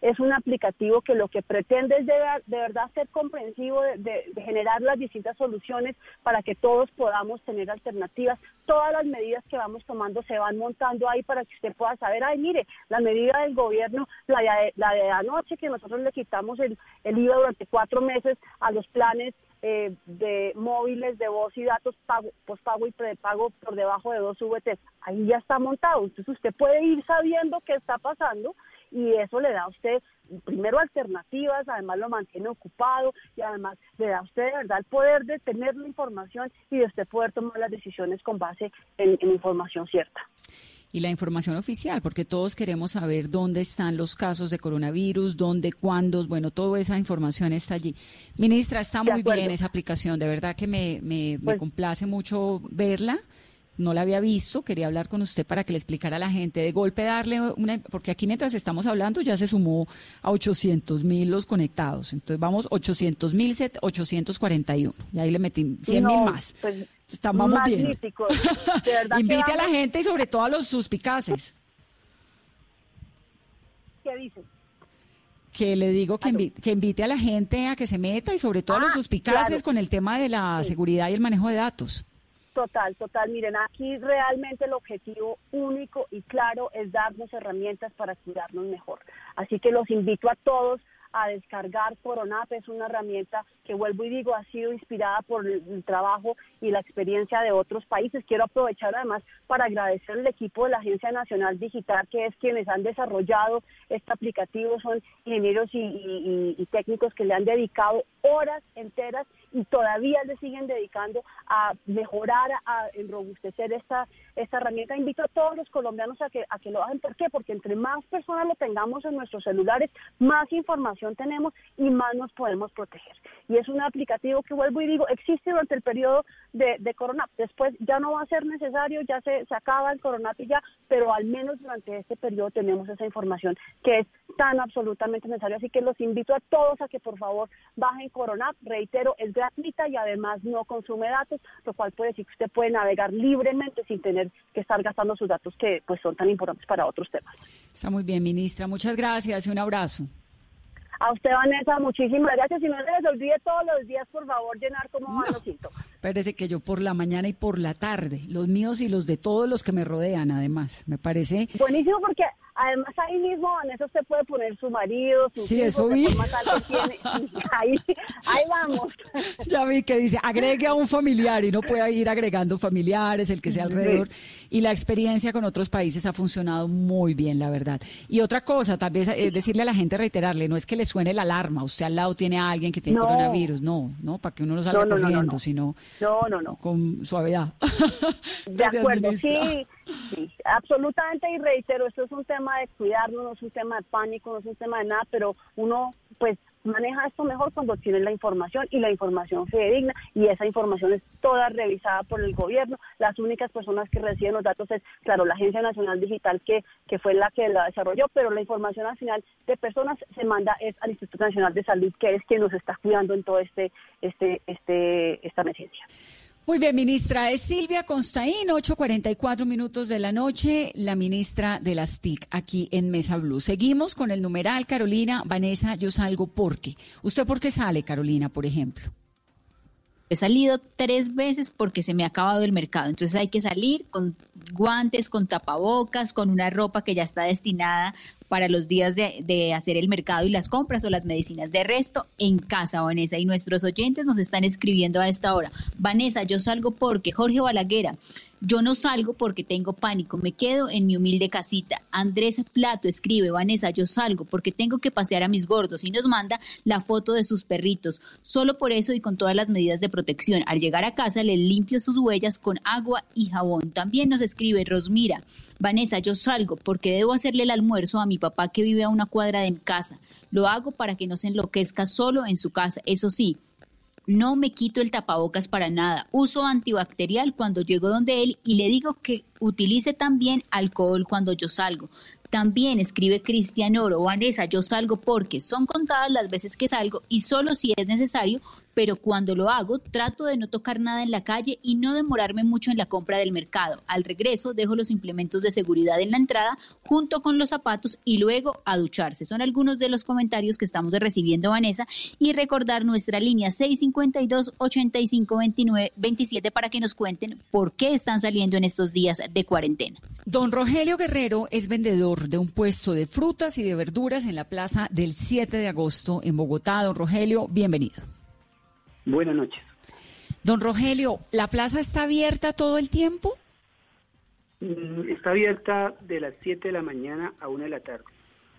es un aplicativo que lo que pretende es de, verdad ser comprensivo, de, generar las distintas soluciones para que todos podamos tener alternativas. Todas las medidas que vamos tomando se van montando ahí para que usted pueda saber, ay, mire, la medida del gobierno, la de, la de anoche que nosotros le quitamos el, el IVA durante cuatro meses a los planes eh, de móviles de voz y datos pago, pospago y prepago por debajo de dos VTs. Ahí ya está montado. Entonces usted puede ir sabiendo qué está pasando y eso le da a usted primero alternativas, además lo mantiene ocupado y además le da a usted de verdad el poder de tener la información y de usted poder tomar las decisiones con base en información cierta y la información oficial, porque todos queremos saber dónde están los casos de coronavirus, dónde, cuándo, bueno, toda esa información está allí. Ministra, está muy bien esa aplicación, de verdad que me, me, pues complace mucho verla no la había visto, quería hablar con usted para que le explicara a la gente, de golpe darle una, porque aquí mientras estamos hablando ya se sumó a 800 mil los conectados, entonces vamos 800 mil 841, y ahí le metí 100 mil más. Pues, Estamos bien. [LAUGHS] Invite a la gente y sobre todo a los suspicaces. ¿Qué dice? Que le digo que, invite, a la gente a que se meta y sobre todo a los ah, suspicaces con el tema de la seguridad y el manejo de datos. Total, total. Miren, aquí realmente el objetivo único y claro es darnos herramientas para cuidarnos mejor. Así que los invito a todos a descargar Coronap. Es una herramienta que, vuelvo y digo, ha sido inspirada por el, trabajo y la experiencia de otros países. Quiero aprovechar además para agradecer al equipo de la Agencia Nacional Digital, que es quienes han desarrollado este aplicativo. Son ingenieros y, técnicos que le han dedicado horas enteras y todavía le siguen dedicando a mejorar, a enrobustecer esta, esta herramienta. Invito a todos los colombianos a que, a que lo hagan. ¿Por qué? Porque entre más personas lo tengamos en nuestros celulares, más información tenemos y más nos podemos proteger. Y es un aplicativo que vuelvo y digo, existe durante el periodo de, de Corona. Después ya no va a ser necesario, ya se, se acaba el Corona y ya, pero al menos durante este periodo tenemos esa información que es tan absolutamente necesaria. Así que los invito a todos a que por favor bajen Corona. Reitero, es gratuita y además no consume datos, lo cual puede decir que usted puede navegar libremente sin tener que estar gastando sus datos que pues son tan importantes para otros temas. Está muy bien, ministra. Muchas gracias y un abrazo. A usted, Vanessa, muchísimas gracias. Y no se les olvide todos los días, por favor, llenar como van los síntomas. Parece que yo por la mañana y por la tarde, los míos y los de todos los que me rodean, además, me parece. Buenísimo, porque Además, ahí mismo, Vanessa, usted puede poner su marido, su sí, eso vi. [LAUGHS] Ahí, ahí vamos. [LAUGHS] Ya vi que dice, agregue a un familiar y no puede ir agregando familiares, el que sea alrededor. Y la experiencia con otros países ha funcionado muy bien, la verdad. Y otra cosa, tal vez eh, decirle a la gente, reiterarle, no es que le suene la alarma, usted al lado tiene a alguien que tiene coronavirus, no, no, para que uno no salga corriendo, sino no, no, no. con suavidad. [LAUGHS] De acuerdo, sí, sí, absolutamente, y reitero, esto es un tema de cuidarnos, no es un tema de pánico, no es un tema de nada, pero uno pues maneja esto mejor cuando tiene la información y la información fidedigna y esa información es toda revisada por el gobierno. Las únicas personas que reciben los datos es, claro, la Agencia Nacional Digital que, que fue la que la desarrolló, pero la información al final de personas se manda es al Instituto Nacional de Salud, que es quien nos está cuidando en todo este, este, este, esta emergencia. Muy bien, ministra. Es Silvia Constaín, 8.44 minutos de la noche, la ministra de las TIC aquí en Mesa Blue. Seguimos con el numeral, Carolina. Vanessa, yo salgo porque. ¿Usted por qué sale, Carolina, por ejemplo? He salido tres veces porque se me ha acabado el mercado. Entonces hay que salir con guantes, con tapabocas, con una ropa que ya está destinada para los días de, de, hacer el mercado y las compras o las medicinas. De resto, en casa, Vanessa. Y nuestros oyentes nos están escribiendo a esta hora. Vanessa, yo salgo porque Jorge Balaguera. Yo no salgo porque tengo pánico, me quedo en mi humilde casita. Andrés Plato escribe, Vanessa, yo salgo porque tengo que pasear a mis gordos y nos manda la foto de sus perritos. Solo por eso y con todas las medidas de protección. Al llegar a casa le limpio sus huellas con agua y jabón. También nos escribe Rosmira, Vanessa, yo salgo porque debo hacerle el almuerzo a mi papá que vive a una cuadra de mi casa. Lo hago para que no se enloquezca solo en su casa. Eso sí, no me quito el tapabocas para nada. Uso antibacterial cuando llego donde él y le digo que utilice también alcohol cuando yo salgo. También escribe Cristian Oro, Vanessa, yo salgo porque son contadas las veces que salgo y solo si es necesario pero cuando lo hago trato de no tocar nada en la calle y no demorarme mucho en la compra del mercado. Al regreso dejo los implementos de seguridad en la entrada junto con los zapatos y luego a ducharse. Son algunos de los comentarios que estamos recibiendo, Vanessa, y recordar nuestra línea 652-8529-27 para que nos cuenten por qué están saliendo en estos días de cuarentena. Don Rogelio Guerrero es vendedor de un puesto de frutas y de verduras en la plaza del 7 de agosto en Bogotá. Don Rogelio, bienvenido. Buenas noches. Don Rogelio, ¿la plaza está abierta todo el tiempo? Mm, Está abierta de las 7 de la mañana a 1 de la tarde.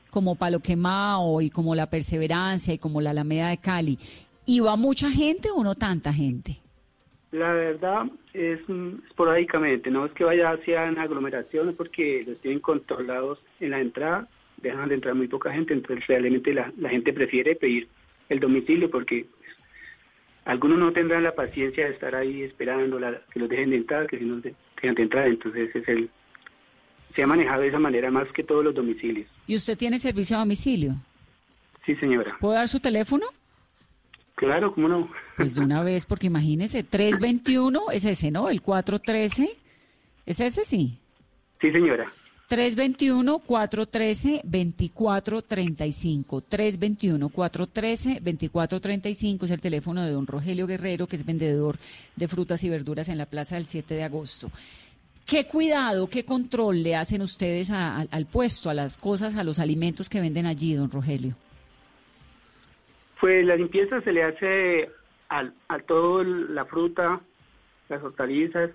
Como Palo Quemao y como La Perseverancia y como la Alameda de Cali. ¿Y va mucha gente o no tanta gente? La verdad es mm, esporádicamente, no es que vaya hacia aglomeraciones porque los tienen controlados en la entrada, dejan de entrar muy poca gente, entonces realmente la, la gente prefiere pedir el domicilio porque algunos no tendrán la paciencia de estar ahí esperando la- que los dejen de entrar, que si no dejan de entrar, entonces es el se ha manejado de esa manera más que todos los domicilios. ¿Y usted tiene servicio a domicilio? Sí, señora. ¿Puedo dar su teléfono? Claro, cómo no. Pues de una [LAUGHS] vez, porque imagínese, 321 es ese, ¿no? El 413, ¿es ese sí? Sí, señora. 321-413-2435. 321-413-2435 es el teléfono de don Rogelio Guerrero, que es vendedor de frutas y verduras en la plaza del 7 de agosto. ¿Qué cuidado, qué control le hacen ustedes al- puesto, a las cosas, a los alimentos que venden allí, don Rogelio? Pues la limpieza se le hace al- a, todo el- la fruta, las hortalizas,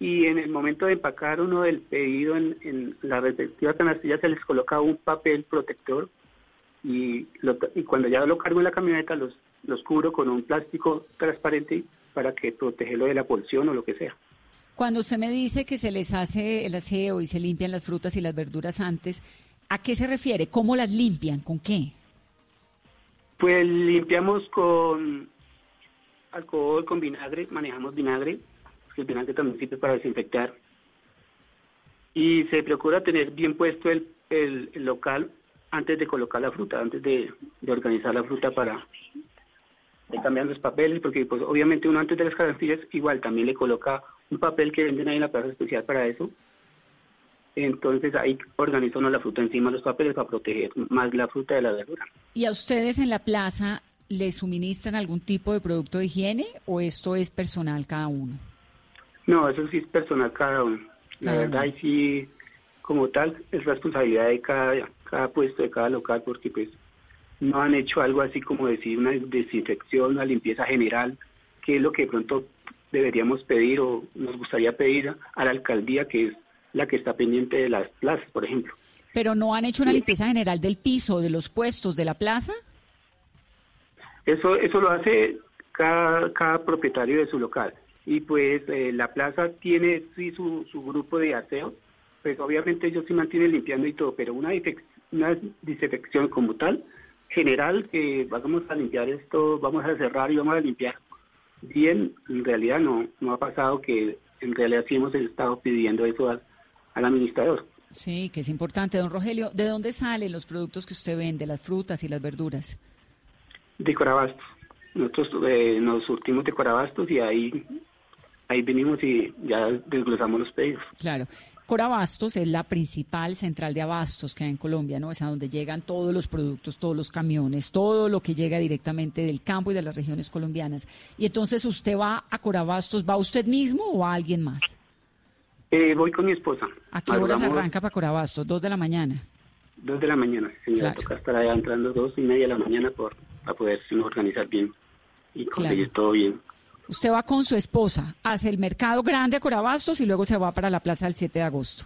y en el momento de empacar uno del pedido en, en la respectiva canastilla se les coloca un papel protector y, lo- y cuando ya lo cargo en la camioneta los, los cubro con un plástico transparente para que protegerlo de la porción o lo que sea. Cuando usted me dice que se les hace el aseo y se limpian las frutas y las verduras antes, ¿a qué se refiere? ¿Cómo las limpian? ¿Con qué? Pues limpiamos con alcohol, con vinagre, manejamos vinagre, el vinagre también para desinfectar. Y se procura tener bien puesto el, el- el local antes de colocar la fruta, antes de, de organizar la fruta para de cambiar los papeles, porque pues obviamente uno antes de las canastillas igual también le coloca un papel que venden ahí en la plaza especial para eso. Entonces ahí organiza uno la fruta encima de los papeles para proteger más la fruta de la verdura. ¿Y a ustedes en la plaza les suministran algún tipo de producto de higiene o esto es personal cada uno? No, eso sí es personal cada uno. La verdad, y sí, como tal, es responsabilidad de cada, cada puesto, de cada local, porque pues no han hecho algo así como decir una desinfección, una limpieza general, que es lo que de pronto deberíamos pedir o nos gustaría pedir a la alcaldía, que es la que está pendiente de las plazas, por ejemplo. ¿Pero no han hecho una limpieza general del piso, de los puestos, de la plaza? Eso, eso lo hace cada, cada propietario de su local. Y pues eh, la plaza tiene sí su, su grupo de aseo, pues obviamente ellos sí mantienen limpiando y todo, pero una, una desinfección como tal, general, que vamos a limpiar esto, vamos a cerrar y vamos a limpiar bien, en realidad no, no ha pasado que en realidad sí hemos estado pidiendo eso al, al administrador. Sí, que es importante. Don Rogelio, ¿de dónde salen los productos que usted vende, las frutas y las verduras? De Corabastos. Nosotros eh, nos surtimos de Corabastos y ahí, ahí venimos y ya desglosamos los pedidos. Claro. Corabastos es la principal central de abastos que hay en Colombia, ¿no? Es a donde llegan todos los productos, todos los camiones, todo lo que llega directamente del campo y de las regiones colombianas. Y entonces usted va a Corabastos, ¿va usted mismo o a alguien más? Eh, voy con mi esposa. ¿A qué horas arranca para Corabastos? ¿Dos de la mañana? Dos de la mañana, señora. Claro. Toca estar allá entrando dos y media de la mañana por, para poder organizar bien y conseguir Claro. todo bien. Usted va con su esposa, hace el mercado grande a Corabastos y luego se va para la plaza del 7 de agosto.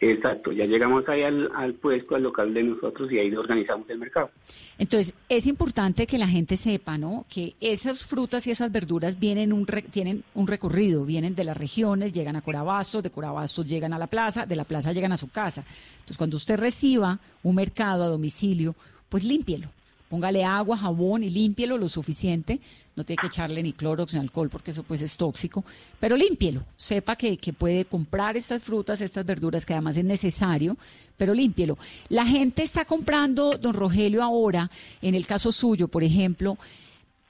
Exacto, ya llegamos ahí al, al puesto, al local de nosotros y ahí organizamos el mercado. Entonces, es importante que la gente sepa, ¿no? Que esas frutas y esas verduras vienen un re- tienen un recorrido, vienen de las regiones, llegan a Corabastos, de Corabastos llegan a la plaza, de la plaza llegan a su casa. Entonces, cuando usted reciba un mercado a domicilio, pues límpielo. Póngale agua, jabón y límpielo lo suficiente. No tiene que echarle ni clorox ni alcohol porque eso pues es tóxico. Pero límpielo. Sepa que, que puede comprar estas frutas, estas verduras que además es necesario, pero límpielo. La gente está comprando, don Rogelio, ahora, en el caso suyo, por ejemplo,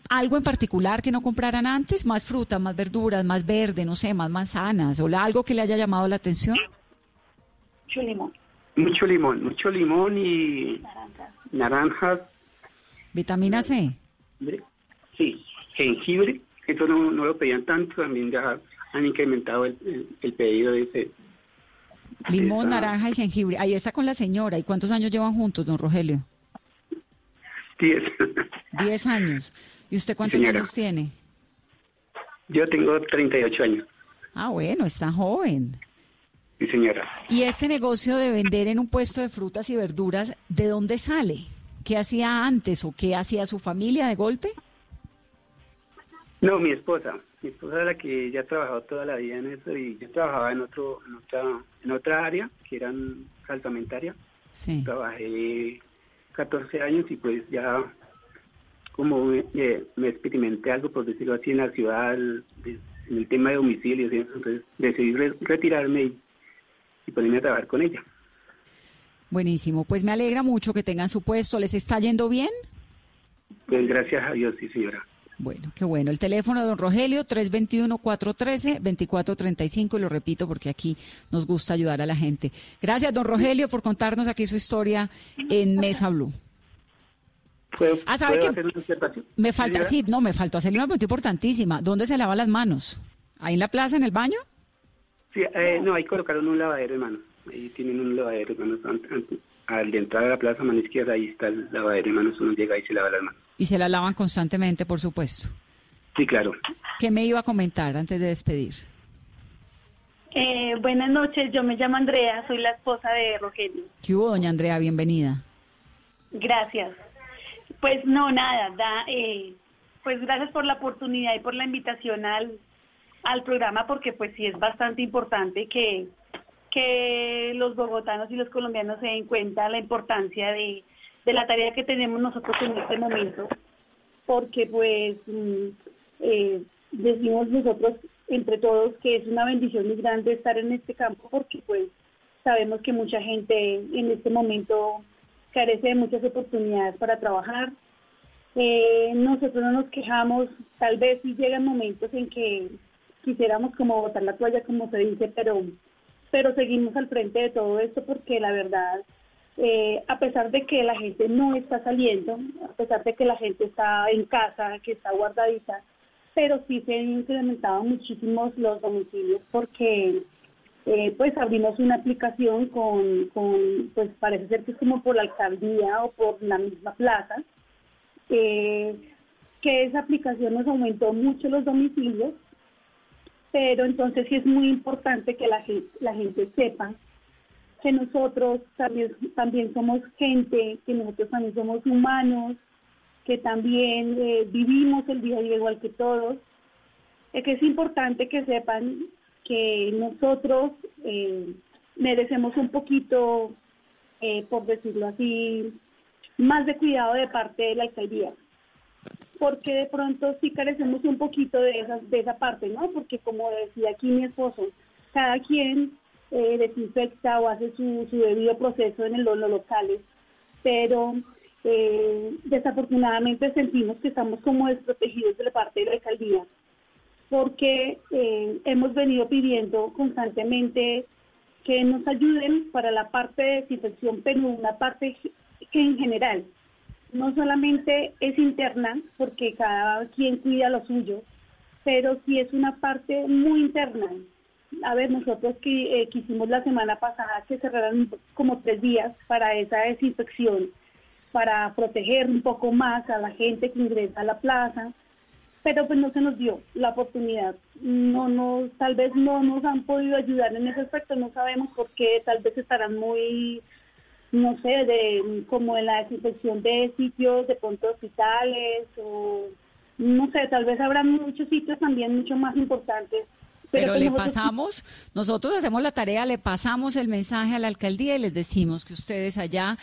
algo en particular que no compraran antes, más fruta, más verduras, más verde, no sé, más manzanas, o algo que le haya llamado la atención. Mucho limón. Mucho limón, mucho limón y naranjas, Vitamina C. sí, jengibre, eso no, no lo pedían tanto, también ya han incrementado el, el- el pedido de ese. Limón, naranja y jengibre. Ahí está con la señora. ¿Y cuántos años llevan juntos, don Rogelio? Diez. Diez años. ¿Y usted cuántos señora. años tiene? Yo tengo 38 años, Ah, bueno, está joven. sí señora. ¿Y este negocio de vender en un puesto de frutas y verduras, de dónde sale? ¿Qué hacía antes o qué hacía su familia de golpe? No, mi esposa. Mi esposa es la que ya ha trabajado toda la vida en eso y yo trabajaba en otro, en otra, en otra área que eran salsamentaria. Sí. Trabajé 14 años y pues ya como me, me- me experimenté algo, por decirlo así, en la ciudad, de- en el tema de domicilios entonces decidí re- retirarme y, y ponerme a trabajar con ella. Buenísimo. Pues me alegra mucho que tengan su puesto. ¿Les está yendo bien? Pues gracias a Dios, sí señora. Bueno, qué bueno. El teléfono de don Rogelio, 321-413-2435, y lo repito porque aquí nos gusta ayudar a la gente. Gracias, don Rogelio, por contarnos aquí su historia en Mesa Blue. ¿Puedo, Ah, ¿sabe puedo qué? hacer una? Me falta, señora? sí, no, me faltó hacerle una pregunta importantísima. ¿Dónde se lava las manos? ¿Ahí en la plaza, en el baño? Sí, eh, no, ahí colocaron un lavadero, hermano. Ahí tienen un lavadero. An- an- Al entrar a la plaza, mano izquierda, ahí está el lavadero, hermano. Uno llega y se lava las manos. Y se la lavan constantemente, por supuesto. Sí, claro. ¿Qué me iba a comentar antes de despedir? Eh, buenas noches, yo me llamo Andrea, soy la esposa de Rogelio. ¿Qué hubo, doña Andrea? Bienvenida. Gracias. Pues no, nada, da, eh, pues gracias por la oportunidad y por la invitación al, al programa, porque pues sí es bastante importante que, que los bogotanos y los colombianos se den cuenta la importancia de, de la tarea que tenemos nosotros en este momento, porque pues mm, eh, decimos nosotros entre todos que es una bendición muy grande estar en este campo, porque pues sabemos que mucha gente en este momento carece de muchas oportunidades para trabajar. Eh, nosotros no nos quejamos, tal vez sí llegan momentos en que quisiéramos como botar la toalla, como se dice, pero, pero seguimos al frente de todo esto porque la verdad, eh, a pesar de que la gente no está saliendo, a pesar de que la gente está en casa, que está guardadita, pero sí se han incrementado muchísimos los domicilios porque eh, pues abrimos una aplicación con, con, pues parece ser que es como por la alcaldía o por la misma plaza, eh, que esa aplicación nos aumentó mucho los domicilios, pero entonces sí es muy importante que la gente, la gente sepa que nosotros también, también somos gente, que nosotros también somos humanos, que también eh, vivimos el día a día igual que todos, es que es importante que sepan que nosotros eh, merecemos un poquito, eh, por decirlo así, más de cuidado de parte de la alcaldía. Porque de pronto sí carecemos un poquito de esa, de esa parte, ¿no? Porque como decía aquí mi esposo, cada quien eh, desinfecta o hace su, su debido proceso en el, los locales, pero eh, desafortunadamente sentimos que estamos como desprotegidos de la parte de la alcaldía porque eh, hemos venido pidiendo constantemente que nos ayuden para la parte de desinfección, pero una parte en general no solamente es interna, porque cada quien cuida lo suyo, pero sí es una parte muy interna. A ver, nosotros que eh, quisimos la semana pasada que cerraran como tres días para esa desinfección, para proteger un poco más a la gente que ingresa a la plaza, pero pues no se nos dio la oportunidad. No, no, tal vez no nos han podido ayudar en ese aspecto, no sabemos por qué, tal vez estarán muy, no sé, de como en la desinfección de sitios, de pronto hospitales o no sé, tal vez habrá muchos sitios también mucho más importantes pero, le nosotros- pasamos, nosotros hacemos la tarea, le pasamos el mensaje a la alcaldía y les decimos que ustedes allá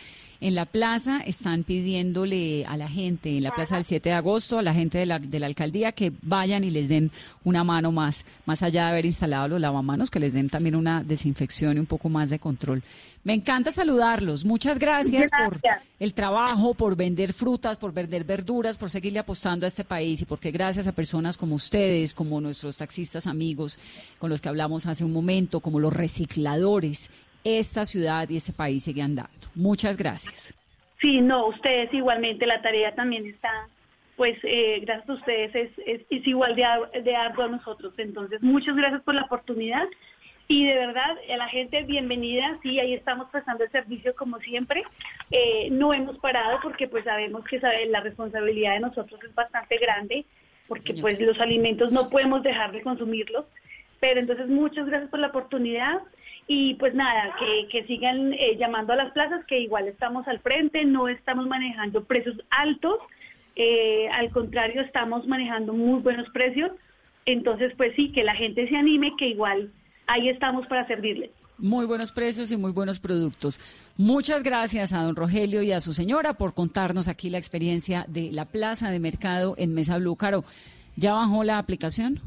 en la plaza están pidiéndole a la gente, en la plaza del 7 de agosto, a la gente de la, de la alcaldía que vayan y les den una mano más, más allá de haber instalado los lavamanos, que les den también una desinfección y un poco más de control. Me encanta saludarlos. Muchas gracias, por Gracias. el trabajo, por vender frutas, por vender verduras, por seguirle apostando a este país y porque gracias a personas como ustedes, como nuestros taxistas amigos con los que hablamos hace un momento, como los recicladores, esta ciudad y este país sigue andando. Muchas gracias. Sí, no, ustedes igualmente, la tarea también está, pues eh, gracias a ustedes es, es, es igual de, de arduo a nosotros. Entonces, muchas gracias por la oportunidad y de verdad, a la gente bienvenida, sí, ahí estamos prestando el servicio como siempre. Eh, no hemos parado porque pues sabemos que la responsabilidad de nosotros es bastante grande porque pues los alimentos no podemos dejar de consumirlos. Pero entonces muchas gracias por la oportunidad y pues nada, que, que sigan eh, llamando a las plazas, que igual estamos al frente, no estamos manejando precios altos, eh, al contrario, estamos manejando muy buenos precios. Entonces, pues sí, que la gente se anime, que igual ahí estamos para servirles. Muy buenos precios y muy buenos productos. Muchas gracias a don Rogelio y a su señora por contarnos aquí la experiencia de la plaza de mercado en Mesa Blue. Caro, ¿ya bajó la aplicación?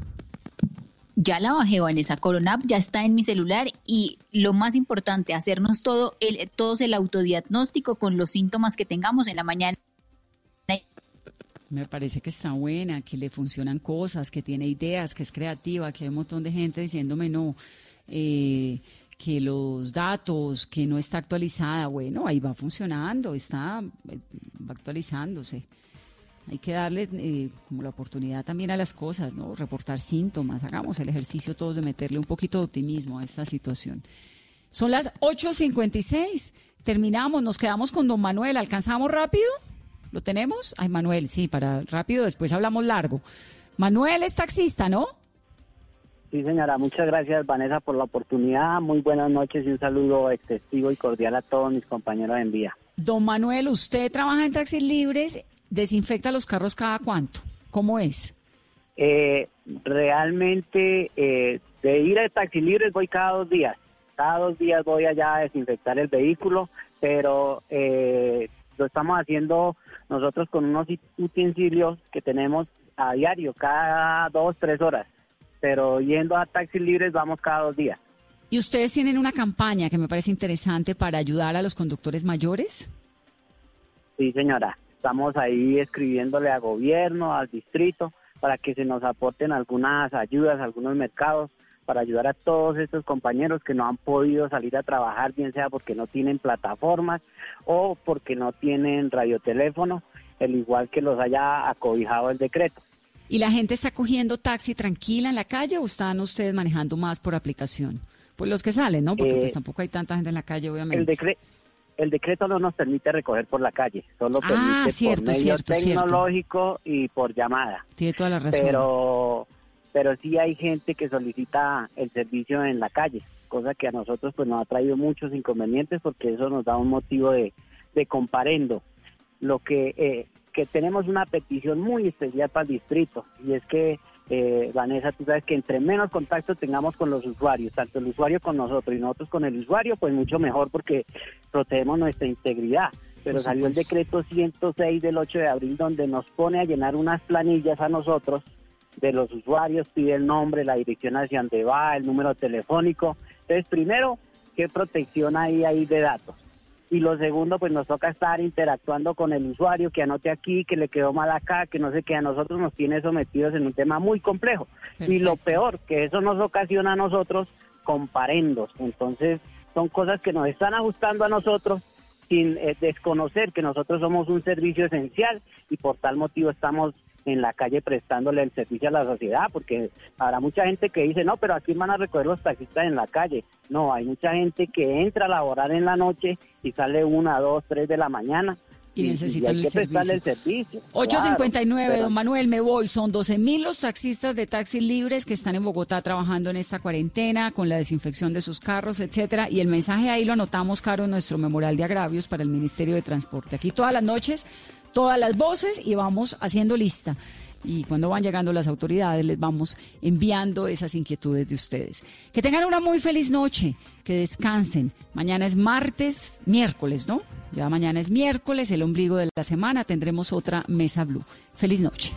Ya la bajé, Vanessa. Corona App ya está en mi celular y lo más importante, hacernos todo el, todos el autodiagnóstico con los síntomas que tengamos en la mañana. Me parece que está buena, que le funcionan cosas, que tiene ideas, que es creativa, que hay un montón de gente diciéndome no, eh, que los datos, que no está actualizada. Bueno, ahí va funcionando, está eh, actualizándose. Hay que darle eh, como la oportunidad también a las cosas, ¿no? Reportar síntomas, hagamos el ejercicio todos de meterle un poquito de optimismo a esta situación. Son las 8.56, terminamos, nos quedamos con don Manuel, ¿alcanzamos rápido? ¿Lo tenemos? Ay, Manuel, sí, para rápido, después hablamos largo. Manuel es taxista, ¿no? Sí, señora, muchas gracias, Vanessa, por la oportunidad. Muy buenas noches y un saludo excesivo y cordial a todos mis compañeros en vía. Don Manuel, usted trabaja en taxis libres, desinfecta los carros cada cuánto. ¿Cómo es? Eh, realmente, eh, de ir a taxi libres voy cada dos días. Cada dos días voy allá a desinfectar el vehículo, pero eh, lo estamos haciendo nosotros con unos utensilios que tenemos a diario, cada dos, tres horas. Pero yendo a taxis libres vamos cada dos días. ¿Y ustedes tienen una campaña que me parece interesante para ayudar a los conductores mayores? Sí, señora. Estamos ahí escribiéndole a gobierno, al distrito, para que se nos aporten algunas ayudas, algunos mercados, para ayudar a todos estos compañeros que no han podido salir a trabajar, bien sea porque no tienen plataformas o porque no tienen radioteléfono, el igual que los haya acobijado el decreto. ¿Y la gente está cogiendo taxi tranquila en la calle o están ustedes manejando más por aplicación? Pues los que salen, ¿no? Porque Eh, pues tampoco hay tanta gente en la calle, obviamente. El, decre- el decreto no nos permite recoger por la calle, solo Ah, permite cierto, por medio cierto, cierto. tecnológico y por llamada. Tiene toda la razón. pero pero sí hay gente que solicita el servicio en la calle, cosa que a nosotros pues nos ha traído muchos inconvenientes porque eso nos da un motivo de, de comparendo. Lo que eh, que tenemos una petición muy especial para el distrito y es que eh, Vanessa, tú sabes que entre menos contacto tengamos con los usuarios, tanto el usuario con nosotros y nosotros con el usuario, pues mucho mejor porque protegemos nuestra integridad. Pero salió el decreto 106 del 8 de abril donde nos pone a llenar unas planillas a nosotros de los usuarios, pide el nombre, la dirección hacia dónde va, el número telefónico. Entonces, primero, ¿qué protección hay ahí de datos? Y lo segundo, pues nos toca estar interactuando con el usuario, que anote aquí, que le quedó mal acá, que no sé qué, a nosotros nos tiene sometidos en un tema muy complejo. Y lo peor, que eso nos ocasiona a nosotros comparendos. Entonces, son cosas que nos están ajustando a nosotros sin eh, desconocer que nosotros somos un servicio esencial y por tal motivo estamos en la calle prestándole el servicio a la sociedad, porque habrá mucha gente que dice, no, pero aquí van a recoger los taxistas en la calle. No, hay mucha gente que entra a laborar en la noche y sale una, dos, tres de la mañana. Y, necesitan hay el que prestarle el servicio. servicio. 859, Claro, pero- don Manuel, me voy. Son 12 mil los taxistas de taxis libres que están en Bogotá trabajando en esta cuarentena con la desinfección de sus carros, etcétera. Y el mensaje ahí lo anotamos, Caro, en nuestro memorial de agravios para el Ministerio de Transporte. Aquí todas las noches, todas las voces y vamos haciendo lista. Y cuando van llegando las autoridades, les vamos enviando esas inquietudes de ustedes. Que tengan una muy feliz noche, que descansen. Mañana es martes, miércoles, ¿no? Ya mañana es miércoles, el ombligo de la semana, tendremos otra Mesa Blue. Feliz noche.